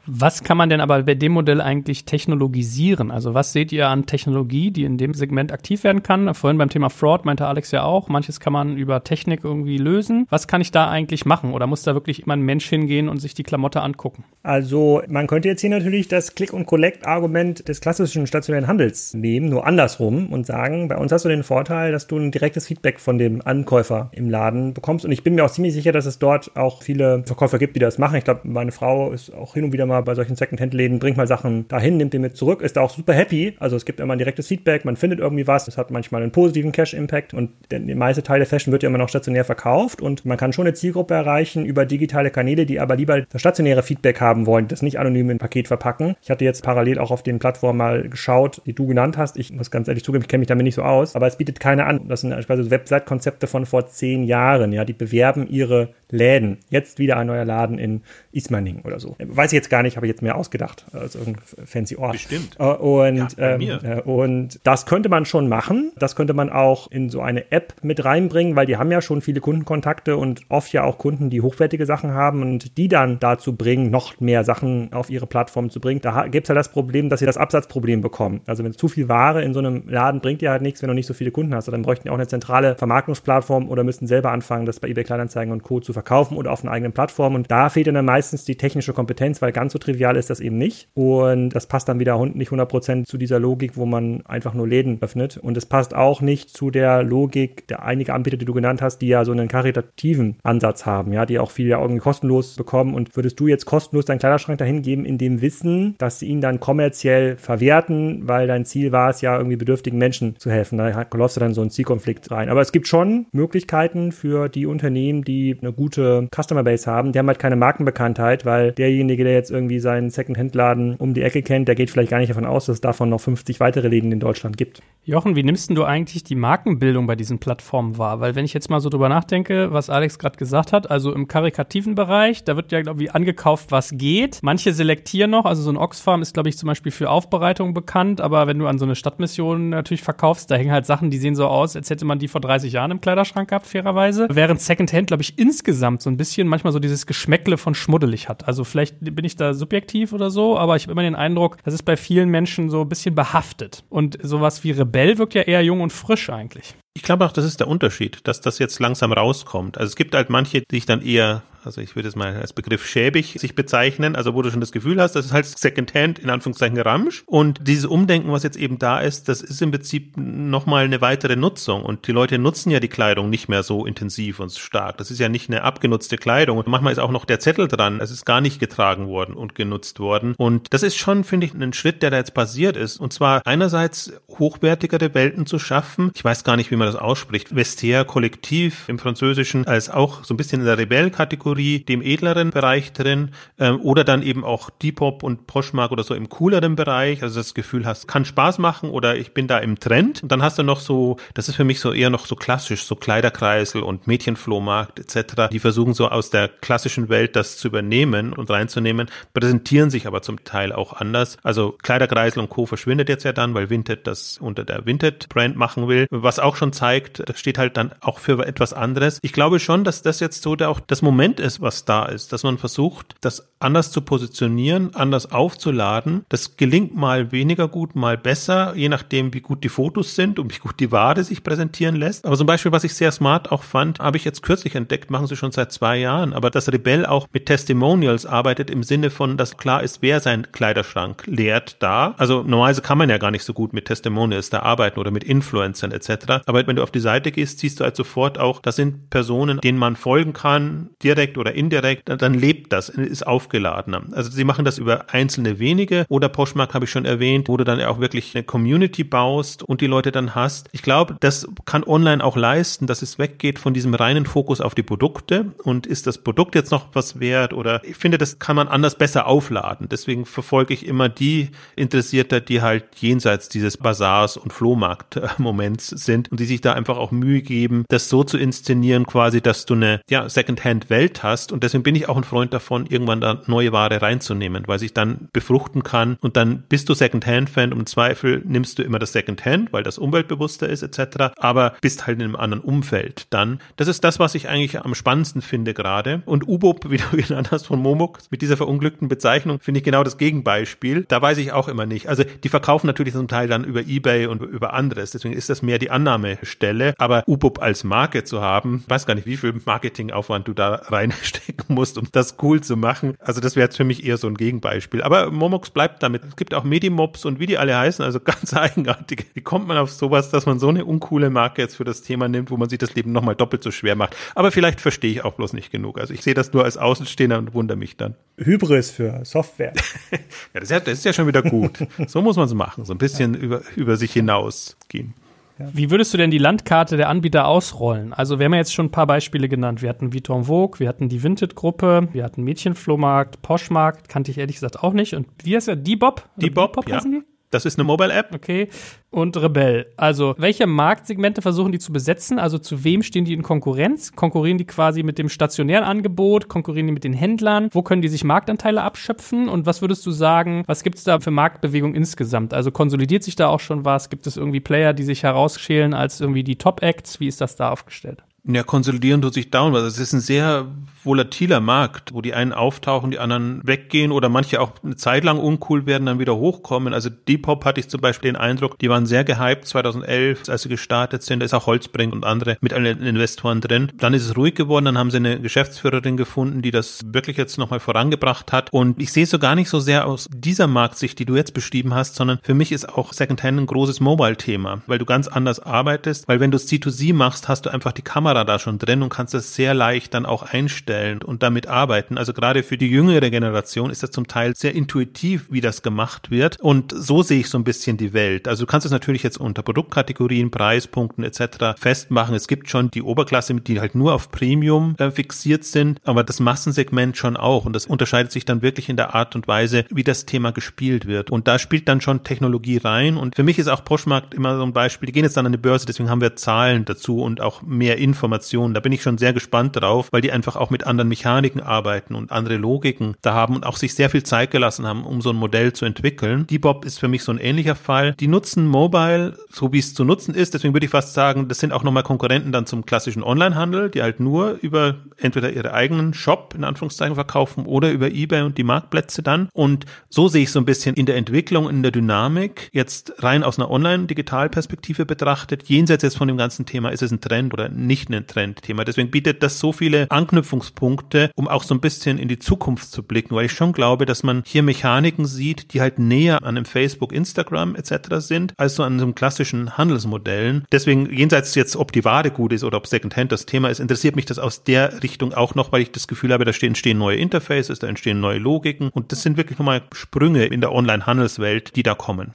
Speaker 1: Was kann man denn aber bei dem Modell eigentlich technologisieren? Also was seht ihr an Technologie, die in dem Segment aktiv werden kann? Vorhin beim Thema Fraud meinte Alex ja auch, manches kann man über Technik irgendwie lösen. Was kann ich da eigentlich machen? Oder muss da wirklich immer ein Mensch hingehen und sich die Klamotte angucken?
Speaker 3: Also man könnte jetzt hier natürlich das Click- und Collect-Argument des klassischen stationären Handels nehmen, nur andersrum und sagen, bei uns hast du den Vorteil, dass du ein direktes Feedback von dem Ankäufer im Laden bekommst. Und ich bin mir auch ziemlich sicher, dass es dort auch viele Verkäufer gibt, die das machen. Ich glaube, meine Frau ist auch hin und wieder mal mal bei solchen Secondhand-Läden, bringt mal Sachen dahin, nimmt die mit zurück, ist da auch super happy. Also es gibt immer ein direktes Feedback, man findet irgendwie was, es hat manchmal einen positiven Cash-Impact und der, der meiste Teil der Fashion wird ja immer noch stationär verkauft und man kann schon eine Zielgruppe erreichen über digitale Kanäle, die aber lieber das stationäre Feedback haben wollen, das nicht anonym in ein Paket verpacken. Ich hatte jetzt parallel auch auf den Plattformen mal geschaut, die du genannt hast. Ich muss ganz ehrlich zugeben, ich kenne mich damit nicht so aus, aber es bietet keine an. Das sind also Website-Konzepte von vor zehn Jahren, ja, die bewerben ihre Läden. Jetzt wieder ein neuer Laden in Ismaning oder so. Weiß ich jetzt gar nicht, habe ich jetzt mehr ausgedacht als irgendein fancy Ort.
Speaker 2: Bestimmt.
Speaker 3: Äh, und, ja, ähm, äh, und das könnte man schon machen. Das könnte man auch in so eine App mit reinbringen, weil die haben ja schon viele Kundenkontakte und oft ja auch Kunden, die hochwertige Sachen haben und die dann dazu bringen, noch mehr Sachen auf ihre Plattform zu bringen. Da gibt es halt das Problem, dass sie das Absatzproblem bekommen. Also wenn zu viel Ware in so einem Laden bringt dir halt nichts, wenn du nicht so viele Kunden hast. Dann bräuchten die auch eine zentrale Vermarktungsplattform oder müssten selber anfangen, das bei eBay Kleinanzeigen und Co. zu verkaufen oder auf einer eigenen Plattform. Und da fehlt dann meistens die technische Kompetenz, weil ganz so trivial ist das eben nicht. Und das passt dann wieder nicht 100% zu dieser Logik, wo man einfach nur Läden öffnet. Und es passt auch nicht zu der Logik der einige Anbieter, die du genannt hast, die ja so einen karitativen Ansatz haben, ja, die auch viel ja irgendwie kostenlos bekommen. Und würdest du jetzt kostenlos deinen Kleiderschrank dahin geben, in dem Wissen, dass sie ihn dann kommerziell verwerten, weil dein Ziel war es ja, irgendwie bedürftigen Menschen zu helfen. Da läufst du dann so einen Zielkonflikt rein. Aber es gibt schon Möglichkeiten für die Unternehmen, die eine gute Customer Base haben. Die haben halt keine Markenbekanntheit, weil derjenige, der jetzt irgendwie seinen Second-Hand-Laden um die Ecke kennt, der geht vielleicht gar nicht davon aus, dass es davon noch 50 weitere Läden in Deutschland gibt.
Speaker 1: Jochen, wie nimmst du eigentlich die Markenbildung bei diesen Plattformen wahr? Weil wenn ich jetzt mal so drüber nachdenke, was Alex gerade gesagt hat, also im karikativen Bereich, da wird ja, glaube ich, angekauft, was geht. Manche selektieren noch, also so ein Oxfarm ist, glaube ich, zum Beispiel für Aufbereitung bekannt, aber wenn du an so eine Stadtmission natürlich verkaufst, da hängen halt Sachen, die sehen so aus, als hätte man die vor 30 Jahren im Kleiderschrank gehabt, fairerweise. Während Secondhand, glaube ich, insgesamt so ein bisschen manchmal so dieses Geschmäckle von schmuddelig hat. Also vielleicht bin ich da subjektiv oder so, aber ich habe immer den Eindruck, das ist bei vielen Menschen so ein bisschen behaftet. Und sowas wie Rebell wirkt ja eher jung und frisch eigentlich.
Speaker 2: Ich glaube auch, das ist der Unterschied, dass das jetzt langsam rauskommt. Also es gibt halt manche, die ich dann eher also ich würde es mal als Begriff schäbig sich bezeichnen, also wo du schon das Gefühl hast, das ist halt Secondhand in Anführungszeichen Ramsch und dieses Umdenken, was jetzt eben da ist, das ist im Prinzip nochmal eine weitere Nutzung und die Leute nutzen ja die Kleidung nicht mehr so intensiv und stark. Das ist ja nicht eine abgenutzte Kleidung und manchmal ist auch noch der Zettel dran, es ist gar nicht getragen worden und genutzt worden und das ist schon, finde ich, ein Schritt, der da jetzt passiert ist und zwar einerseits hochwertigere Welten zu schaffen. Ich weiß gar nicht, wie man das ausspricht. Vestia Kollektiv im Französischen als auch so ein bisschen in der Rebell-Kategorie Kategorie, dem edleren Bereich drin, ähm, oder dann eben auch Depop und Poshmark oder so im cooleren Bereich, also das Gefühl hast, kann Spaß machen oder ich bin da im Trend. Und dann hast du noch so, das ist für mich so eher noch so klassisch, so Kleiderkreisel und Mädchenflohmarkt etc. Die versuchen so aus der klassischen Welt das zu übernehmen und reinzunehmen, präsentieren sich aber zum Teil auch anders. Also Kleiderkreisel und Co. verschwindet jetzt ja dann, weil Vinted das unter der Vinted-Brand machen will, was auch schon zeigt, das steht halt dann auch für etwas anderes. Ich glaube schon, dass das jetzt so der, auch das Moment was da ist, dass man versucht, das anders zu positionieren, anders aufzuladen. Das gelingt mal weniger gut, mal besser, je nachdem, wie gut die Fotos sind und wie gut die Ware sich präsentieren lässt. Aber zum Beispiel, was ich sehr smart auch fand, habe ich jetzt kürzlich entdeckt, machen sie schon seit zwei Jahren, aber dass Rebell auch mit Testimonials arbeitet im Sinne von, dass klar ist, wer seinen Kleiderschrank leert da. Also normalerweise kann man ja gar nicht so gut mit Testimonials da arbeiten oder mit Influencern etc. Aber wenn du auf die Seite gehst, siehst du halt sofort auch, das sind Personen, denen man folgen kann, direkt oder indirekt, dann lebt das, ist aufgeladener. Also sie machen das über einzelne wenige oder Poshmark habe ich schon erwähnt, wo du dann auch wirklich eine Community baust und die Leute dann hast. Ich glaube, das kann online auch leisten, dass es weggeht von diesem reinen Fokus auf die Produkte und ist das Produkt jetzt noch was wert oder ich finde, das kann man anders besser aufladen. Deswegen verfolge ich immer die Interessierter, die halt jenseits dieses Bazars und Flohmarkt-Moments sind und die sich da einfach auch Mühe geben, das so zu inszenieren quasi, dass du eine ja, Secondhand-Welt hast und deswegen bin ich auch ein Freund davon, irgendwann da neue Ware reinzunehmen, weil sich dann befruchten kann und dann bist du Second-Hand-Fan im Zweifel nimmst du immer das Second-Hand, weil das umweltbewusster ist etc., aber bist halt in einem anderen Umfeld dann. Das ist das, was ich eigentlich am spannendsten finde gerade und Ubop, wie du genannt hast von Momok, mit dieser verunglückten Bezeichnung, finde ich genau das Gegenbeispiel. Da weiß ich auch immer nicht. Also die verkaufen natürlich zum Teil dann über Ebay und über anderes, deswegen ist das mehr die Annahmestelle, aber Ubop als Marke zu haben, weiß gar nicht, wie viel Marketingaufwand du da reinsteckst stecken musst, um das cool zu machen. Also das wäre jetzt für mich eher so ein Gegenbeispiel. Aber Momox bleibt damit. Es gibt auch Medimobs und wie die alle heißen, also ganz eigenartige. Wie kommt man auf sowas, dass man so eine uncoole Marke jetzt für das Thema nimmt, wo man sich das Leben nochmal doppelt so schwer macht? Aber vielleicht verstehe ich auch bloß nicht genug. Also ich sehe das nur als Außenstehender und wundere mich dann.
Speaker 3: Hybris für Software.
Speaker 2: ja, das ist ja, das ist ja schon wieder gut. So muss man es machen. So ein bisschen über, über sich hinausgehen.
Speaker 1: Wie würdest du denn die Landkarte der Anbieter ausrollen? Also wir haben ja jetzt schon ein paar Beispiele genannt. Wir hatten Vuitton Vogue, wir hatten die Vinted-Gruppe, wir hatten Mädchenflohmarkt, Poshmarkt, kannte ich ehrlich gesagt auch nicht. Und wie heißt der? Debop?
Speaker 2: Debop, Debop ja. Die? Das ist eine Mobile-App.
Speaker 1: Okay. Und Rebell. Also, welche Marktsegmente versuchen die zu besetzen? Also, zu wem stehen die in Konkurrenz? Konkurrieren die quasi mit dem stationären Angebot? Konkurrieren die mit den Händlern? Wo können die sich Marktanteile abschöpfen? Und was würdest du sagen, was gibt es da für Marktbewegung insgesamt? Also, konsolidiert sich da auch schon was? Gibt es irgendwie Player, die sich herausschälen als irgendwie die Top-Acts? Wie ist das da aufgestellt?
Speaker 2: Ja, konsolidieren tut sich down, weil es ist ein sehr volatiler Markt, wo die einen auftauchen, die anderen weggehen oder manche auch eine Zeit lang uncool werden, dann wieder hochkommen. Also Depop hatte ich zum Beispiel den Eindruck, die waren sehr gehypt 2011, als sie gestartet sind. Da ist auch Holzbrink und andere mit allen Investoren drin. Dann ist es ruhig geworden, dann haben sie eine Geschäftsführerin gefunden, die das wirklich jetzt nochmal vorangebracht hat. Und ich sehe es so gar nicht so sehr aus dieser Marktsicht, die du jetzt beschrieben hast, sondern für mich ist auch Secondhand ein großes Mobile-Thema, weil du ganz anders arbeitest. Weil wenn du es C2C machst, hast du einfach die Kamera da schon drin und kannst es sehr leicht dann auch einstellen und damit arbeiten. Also gerade für die jüngere Generation ist das zum Teil sehr intuitiv, wie das gemacht wird. Und so sehe ich so ein bisschen die Welt. Also du kannst es natürlich jetzt unter Produktkategorien, Preispunkten etc. festmachen. Es gibt schon die Oberklasse, die halt nur auf Premium äh, fixiert sind, aber das Massensegment schon auch. Und das unterscheidet sich dann wirklich in der Art und Weise, wie das Thema gespielt wird. Und da spielt dann schon Technologie rein. Und für mich ist auch Poshmark immer so ein Beispiel. Die gehen jetzt dann an die Börse, deswegen haben wir Zahlen dazu und auch mehr Informationen. Da bin ich schon sehr gespannt drauf, weil die einfach auch mit anderen Mechaniken arbeiten und andere Logiken da haben und auch sich sehr viel Zeit gelassen haben, um so ein Modell zu entwickeln. Depop ist für mich so ein ähnlicher Fall. Die nutzen Mobile, so wie es zu nutzen ist. Deswegen würde ich fast sagen, das sind auch nochmal Konkurrenten dann zum klassischen Onlinehandel, die halt nur über entweder ihre eigenen Shop in Anführungszeichen verkaufen oder über eBay und die Marktplätze dann. Und so sehe ich so ein bisschen in der Entwicklung, in der Dynamik, jetzt rein aus einer Online-Digital-Perspektive betrachtet, jenseits jetzt von dem ganzen Thema, ist es ein Trend oder nicht ein Trendthema. Deswegen bietet das so viele Anknüpfungspunkte, um auch so ein bisschen in die Zukunft zu blicken, weil ich schon glaube, dass man hier Mechaniken sieht, die halt näher an einem Facebook, Instagram etc. sind, als so an so einem klassischen Handelsmodellen. Deswegen jenseits jetzt, ob die Ware gut ist oder ob Secondhand das Thema ist, interessiert mich das aus der Richtung auch noch, weil ich das Gefühl habe, da entstehen neue Interfaces, da entstehen neue Logiken und das sind wirklich nochmal Sprünge in der Online-Handelswelt, die da kommen.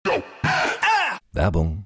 Speaker 4: Werbung.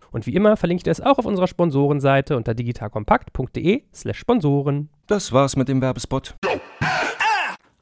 Speaker 5: Und wie immer verlinke ich dir es auch auf unserer Sponsorenseite unter digitalkompakt.de slash Sponsoren.
Speaker 4: Das war's mit dem Werbespot.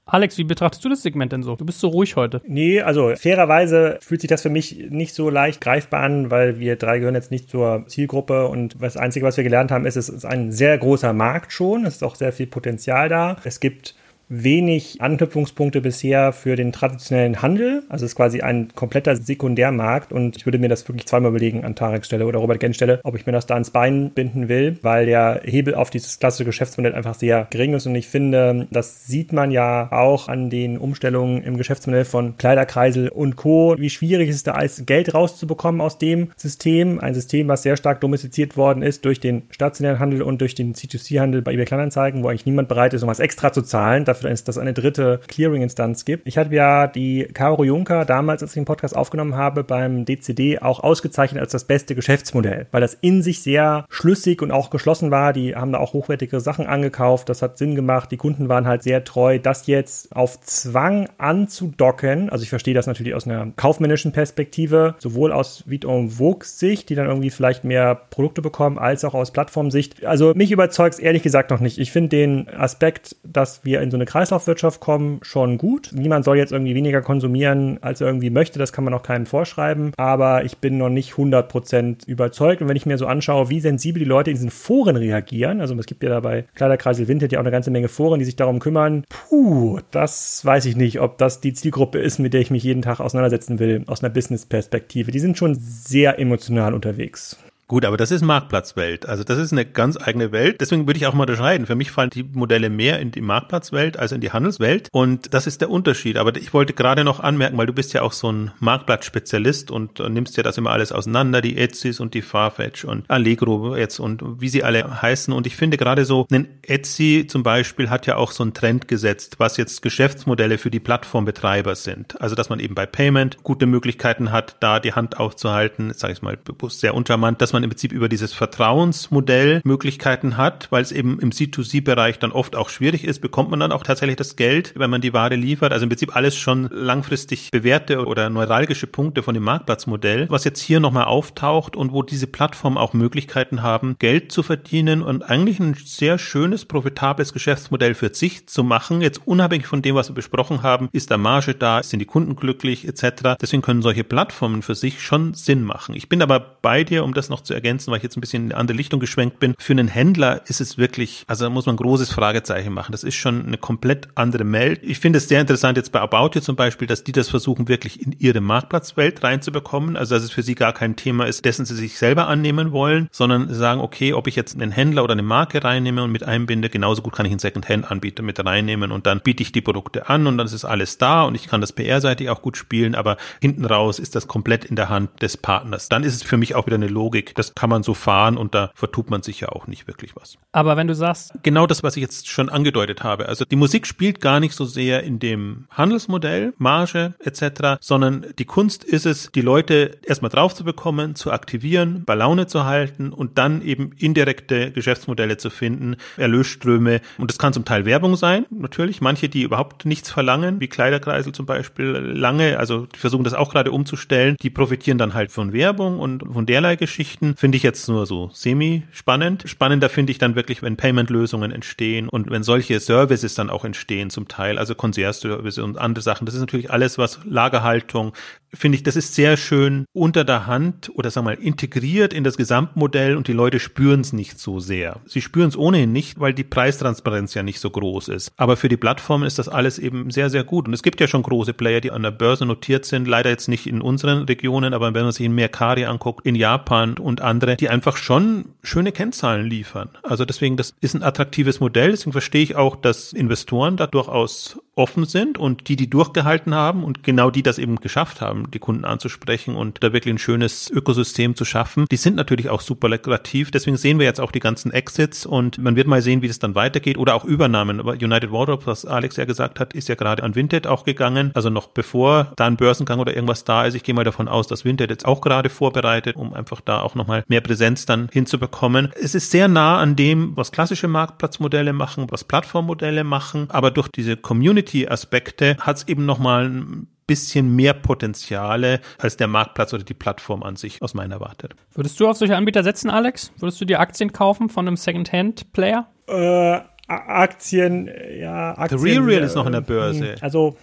Speaker 1: Alex, wie betrachtest du das Segment denn so? Du bist so ruhig heute.
Speaker 3: Nee, also fairerweise fühlt sich das für mich nicht so leicht greifbar an, weil wir drei gehören jetzt nicht zur Zielgruppe und das Einzige, was wir gelernt haben, ist, es ist ein sehr großer Markt schon. Es ist auch sehr viel Potenzial da. Es gibt wenig Anknüpfungspunkte bisher für den traditionellen Handel. Also es ist quasi ein kompletter Sekundärmarkt und ich würde mir das wirklich zweimal überlegen an Tareks Stelle oder Robert Gens Stelle, ob ich mir das da ans Bein binden will, weil der Hebel auf dieses klassische Geschäftsmodell einfach sehr gering ist und ich finde, das sieht man ja auch an den Umstellungen im Geschäftsmodell von Kleiderkreisel und Co., wie schwierig es ist, da als Geld rauszubekommen aus dem System. Ein System, was sehr stark domestiziert worden ist durch den stationären Handel und durch den C2C-Handel bei eBay Kleinanzeigen, wo eigentlich niemand bereit ist, um was extra zu zahlen. Dafür dass es eine dritte Clearing-Instanz gibt. Ich hatte ja die Caro Juncker damals, als ich den Podcast aufgenommen habe, beim DCD auch ausgezeichnet als das beste Geschäftsmodell, weil das in sich sehr schlüssig und auch geschlossen war. Die haben da auch hochwertige Sachen angekauft. Das hat Sinn gemacht. Die Kunden waren halt sehr treu. Das jetzt auf Zwang anzudocken, also ich verstehe das natürlich aus einer kaufmännischen Perspektive, sowohl aus Vito Vogue Sicht, die dann irgendwie vielleicht mehr Produkte bekommen, als auch aus Plattformsicht. Also mich überzeugt es ehrlich gesagt noch nicht. Ich finde den Aspekt, dass wir in so eine Kreislaufwirtschaft kommen, schon gut. Niemand soll jetzt irgendwie weniger konsumieren, als er irgendwie möchte. Das kann man auch keinem vorschreiben. Aber ich bin noch nicht 100% überzeugt. Und wenn ich mir so anschaue, wie sensibel die Leute in diesen Foren reagieren, also es gibt ja dabei Kleiderkreisel Vinted ja auch eine ganze Menge Foren, die sich darum kümmern. Puh, das weiß ich nicht, ob das die Zielgruppe ist, mit der ich mich jeden Tag auseinandersetzen will, aus einer Business-Perspektive. Die sind schon sehr emotional unterwegs.
Speaker 2: Gut, aber das ist Marktplatzwelt. Also das ist eine ganz eigene Welt. Deswegen würde ich auch mal unterscheiden. Für mich fallen die Modelle mehr in die Marktplatzwelt als in die Handelswelt. Und das ist der Unterschied. Aber ich wollte gerade noch anmerken, weil du bist ja auch so ein Marktplatzspezialist und nimmst ja das immer alles auseinander, die Etsys und die Farfetch und Allegro jetzt und wie sie alle heißen. Und ich finde gerade so, ein Etsy zum Beispiel hat ja auch so einen Trend gesetzt, was jetzt Geschäftsmodelle für die Plattformbetreiber sind. Also dass man eben bei Payment gute Möglichkeiten hat, da die Hand aufzuhalten, sage ich mal bewusst sehr untermannt, dass man im Prinzip über dieses Vertrauensmodell Möglichkeiten hat, weil es eben im C2C-Bereich dann oft auch schwierig ist, bekommt man dann auch tatsächlich das Geld, wenn man die Ware liefert. Also im Prinzip alles schon langfristig bewährte oder neuralgische Punkte von dem Marktplatzmodell, was jetzt hier nochmal auftaucht und wo diese Plattformen auch Möglichkeiten haben, Geld zu verdienen und eigentlich ein sehr schönes, profitables Geschäftsmodell für sich zu machen. Jetzt unabhängig von dem, was wir besprochen haben, ist da Marge da, sind die Kunden glücklich etc. Deswegen können solche Plattformen für sich schon Sinn machen. Ich bin aber bei dir, um das noch zu ergänzen, weil ich jetzt ein bisschen in eine andere Lichtung geschwenkt bin. Für einen Händler ist es wirklich, also da muss man ein großes Fragezeichen machen. Das ist schon eine komplett andere Welt. Ich finde es sehr interessant jetzt bei About You zum Beispiel, dass die das versuchen, wirklich in ihre Marktplatzwelt reinzubekommen. Also dass es für sie gar kein Thema ist, dessen sie sich selber annehmen wollen, sondern sagen, okay, ob ich jetzt einen Händler oder eine Marke reinnehme und mit einbinde, genauso gut kann ich einen Second-Hand-Anbieter mit reinnehmen und dann biete ich die Produkte an und dann ist alles da und ich kann das PR-seitig auch gut spielen, aber hinten raus ist das komplett in der Hand des Partners. Dann ist es für mich auch wieder eine Logik. Das kann man so fahren und da vertut man sich ja auch nicht wirklich was.
Speaker 6: Aber wenn du sagst.
Speaker 2: Genau das, was ich jetzt schon angedeutet habe. Also die Musik spielt gar nicht so sehr in dem Handelsmodell, Marge etc., sondern die Kunst ist es, die Leute erstmal drauf zu bekommen, zu aktivieren, bei Laune zu halten und dann eben indirekte Geschäftsmodelle zu finden, Erlösströme. Und das kann zum Teil Werbung sein, natürlich. Manche, die überhaupt nichts verlangen, wie Kleiderkreisel zum Beispiel, lange, also die versuchen das auch gerade umzustellen, die profitieren dann halt von Werbung und von derlei Geschichten. Finde ich jetzt nur so semi-spannend. Spannender finde ich dann wirklich, wenn Payment-Lösungen entstehen und wenn solche Services dann auch entstehen zum Teil, also Concierge-Service und andere Sachen. Das ist natürlich alles, was Lagerhaltung, finde ich, das ist sehr schön unter der Hand oder sagen wir mal integriert in das Gesamtmodell und die Leute spüren es nicht so sehr. Sie spüren es ohnehin nicht, weil die Preistransparenz ja nicht so groß ist. Aber für die Plattformen ist das alles eben sehr, sehr gut. Und es gibt ja schon große Player, die an der Börse notiert sind, leider jetzt nicht in unseren Regionen, aber wenn man sich in Mercari anguckt, in Japan und andere, die einfach schon schöne Kennzahlen liefern. Also deswegen, das ist ein attraktives Modell. Deswegen verstehe ich auch, dass Investoren da durchaus offen sind und die, die durchgehalten haben und genau die das eben geschafft haben, die Kunden anzusprechen und da wirklich ein schönes Ökosystem zu schaffen, die sind natürlich auch super lukrativ. Deswegen sehen wir jetzt auch die ganzen Exits und man wird mal sehen, wie das dann weitergeht oder auch Übernahmen. United Wardrobe, was Alex ja gesagt hat, ist ja gerade an Vinted auch gegangen. Also noch bevor da ein Börsengang oder irgendwas da ist. Ich gehe mal davon aus, dass Vinted jetzt auch gerade vorbereitet, um einfach da auch nochmal mehr Präsenz dann hinzubekommen. Es ist sehr nah an dem, was klassische Marktplatzmodelle machen, was Plattformmodelle machen, aber durch diese Community Security-Aspekte hat es eben nochmal ein bisschen mehr Potenziale als der Marktplatz oder die Plattform an sich aus meiner Warte.
Speaker 6: Würdest du auf solche Anbieter setzen, Alex? Würdest du dir Aktien kaufen von einem Second-Hand-Player?
Speaker 3: Äh, Aktien, ja, Aktien.
Speaker 2: The Real Real ist noch in der Börse.
Speaker 3: Also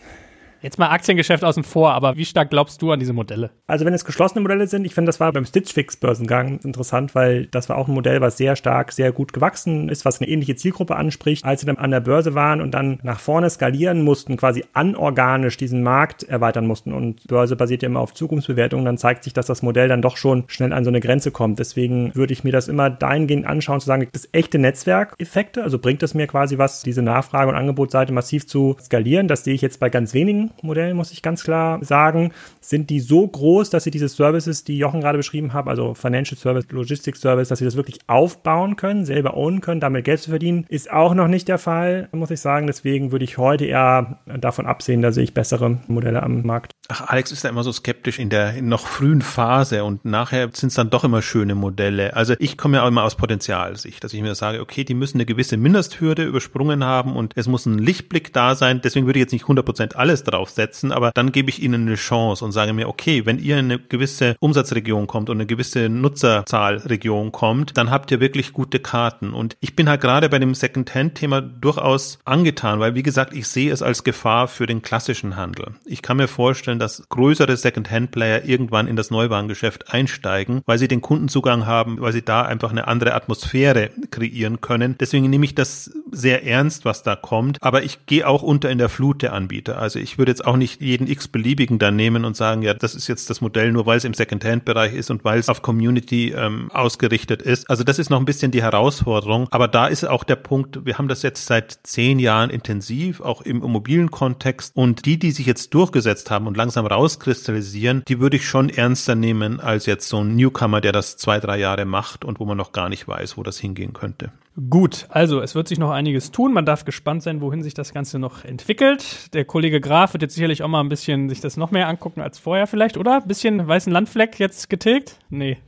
Speaker 6: Jetzt mal Aktiengeschäft außen vor, aber wie stark glaubst du an diese Modelle?
Speaker 3: Also wenn es geschlossene Modelle sind, ich finde, das war beim Stitch Fix Börsengang interessant, weil das war auch ein Modell, was sehr stark, sehr gut gewachsen ist, was eine ähnliche Zielgruppe anspricht. Als sie dann an der Börse waren und dann nach vorne skalieren mussten, quasi anorganisch diesen Markt erweitern mussten und Börse basiert ja immer auf Zukunftsbewertungen, dann zeigt sich, dass das Modell dann doch schon schnell an so eine Grenze kommt. Deswegen würde ich mir das immer dahingehend anschauen, zu sagen, das echte Netzwerkeffekte, also bringt es mir quasi was, diese Nachfrage- und Angebotsseite massiv zu skalieren. Das sehe ich jetzt bei ganz wenigen Modellen, muss ich ganz klar sagen. Sind die so groß, dass sie diese Services, die Jochen gerade beschrieben hat, also Financial Service, Logistics Service, dass sie das wirklich aufbauen können, selber ownen können, damit Geld zu verdienen, ist auch noch nicht der Fall, muss ich sagen. Deswegen würde ich heute eher davon absehen, da sehe ich bessere Modelle am Markt.
Speaker 2: Ach, Alex ist da immer so skeptisch in der noch frühen Phase und nachher sind es dann doch immer schöne Modelle. Also ich komme ja auch immer aus Potenzialsicht, dass ich mir sage, okay, die müssen eine gewisse Mindesthürde übersprungen haben und es muss ein Lichtblick da sein. Deswegen würde ich jetzt nicht 100% alles draufsetzen, aber dann gebe ich ihnen eine Chance und sage mir, okay, wenn ihr in eine gewisse Umsatzregion kommt und eine gewisse Nutzerzahlregion kommt, dann habt ihr wirklich gute Karten. Und ich bin halt gerade bei dem Second-Hand-Thema durchaus angetan, weil wie gesagt, ich sehe es als Gefahr für den klassischen Handel. Ich kann mir vorstellen, dass größere Second-Hand-Player irgendwann in das Neuwagengeschäft einsteigen, weil sie den Kundenzugang haben, weil sie da einfach eine andere Atmosphäre kreieren können. Deswegen nehme ich das sehr ernst, was da kommt. Aber ich gehe auch unter in der Flut der Anbieter. Also ich würde jetzt auch nicht jeden x-beliebigen da nehmen und sagen, ja, das ist jetzt das Modell nur, weil es im Second-Hand-Bereich ist und weil es auf Community ähm, ausgerichtet ist. Also das ist noch ein bisschen die Herausforderung. Aber da ist auch der Punkt, wir haben das jetzt seit zehn Jahren intensiv, auch im Immobilienkontext. Und die, die sich jetzt durchgesetzt haben und langsam rauskristallisieren, die würde ich schon ernster nehmen als jetzt so ein Newcomer, der das zwei, drei Jahre macht und wo man noch gar nicht weiß, wo das hingehen könnte.
Speaker 1: Gut, also es wird sich noch einiges tun. Man darf gespannt sein, wohin sich das Ganze noch entwickelt. Der Kollege Graf wird jetzt sicherlich auch mal ein bisschen sich das noch mehr angucken als vorher vielleicht, oder? Bisschen weißen Landfleck jetzt getilgt? Nee.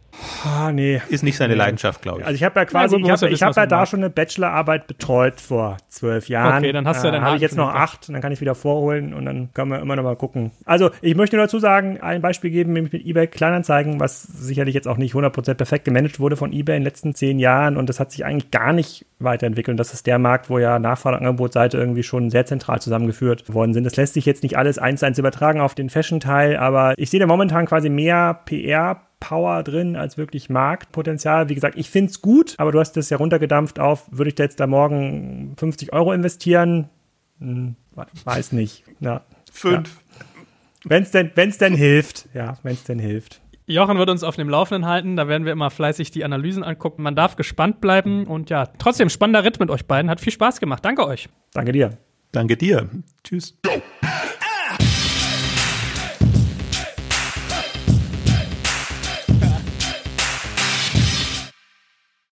Speaker 3: Ah, nee.
Speaker 2: Ist nicht seine Leidenschaft, glaube ich.
Speaker 3: Also ich habe ja quasi,
Speaker 1: Ja, gut,
Speaker 3: ich
Speaker 1: ja
Speaker 3: habe hab ja da
Speaker 1: macht.
Speaker 3: schon eine Bachelorarbeit betreut vor zwölf Jahren.
Speaker 1: Okay, dann hast du ja
Speaker 3: äh,
Speaker 1: deinen
Speaker 3: habe ich jetzt noch acht und dann kann ich wieder vorholen und dann können wir immer noch mal gucken. Also ich möchte nur dazu sagen, ein Beispiel geben, nämlich mit eBay Kleinanzeigen, was sicherlich jetzt auch nicht 100% perfekt gemanagt wurde von eBay in den letzten zehn Jahren und das hat sich eigentlich gar nicht weiterentwickelt. Und das ist der Markt, wo ja Nachfrage und Angebotsseite irgendwie schon sehr zentral zusammengeführt worden sind. Das lässt sich jetzt nicht alles eins zu eins übertragen auf den Fashion-Teil, aber ich sehe da momentan quasi mehr PR Power drin als wirklich Marktpotenzial. Wie gesagt, ich finde es gut, aber du hast das ja runtergedampft auf, würde ich da jetzt da morgen 50 Euro investieren? Hm, weiß nicht. Ja.
Speaker 2: Fünf.
Speaker 3: Wenn es denn, wenn's denn hilft. Ja, wenn es denn hilft.
Speaker 1: Jochen wird uns auf dem Laufenden halten. Da werden wir immer fleißig die Analysen angucken. Man darf gespannt bleiben. Und ja, trotzdem spannender Ritt mit euch beiden. Hat viel Spaß gemacht. Danke euch.
Speaker 3: Danke dir.
Speaker 2: Danke dir. Tschüss.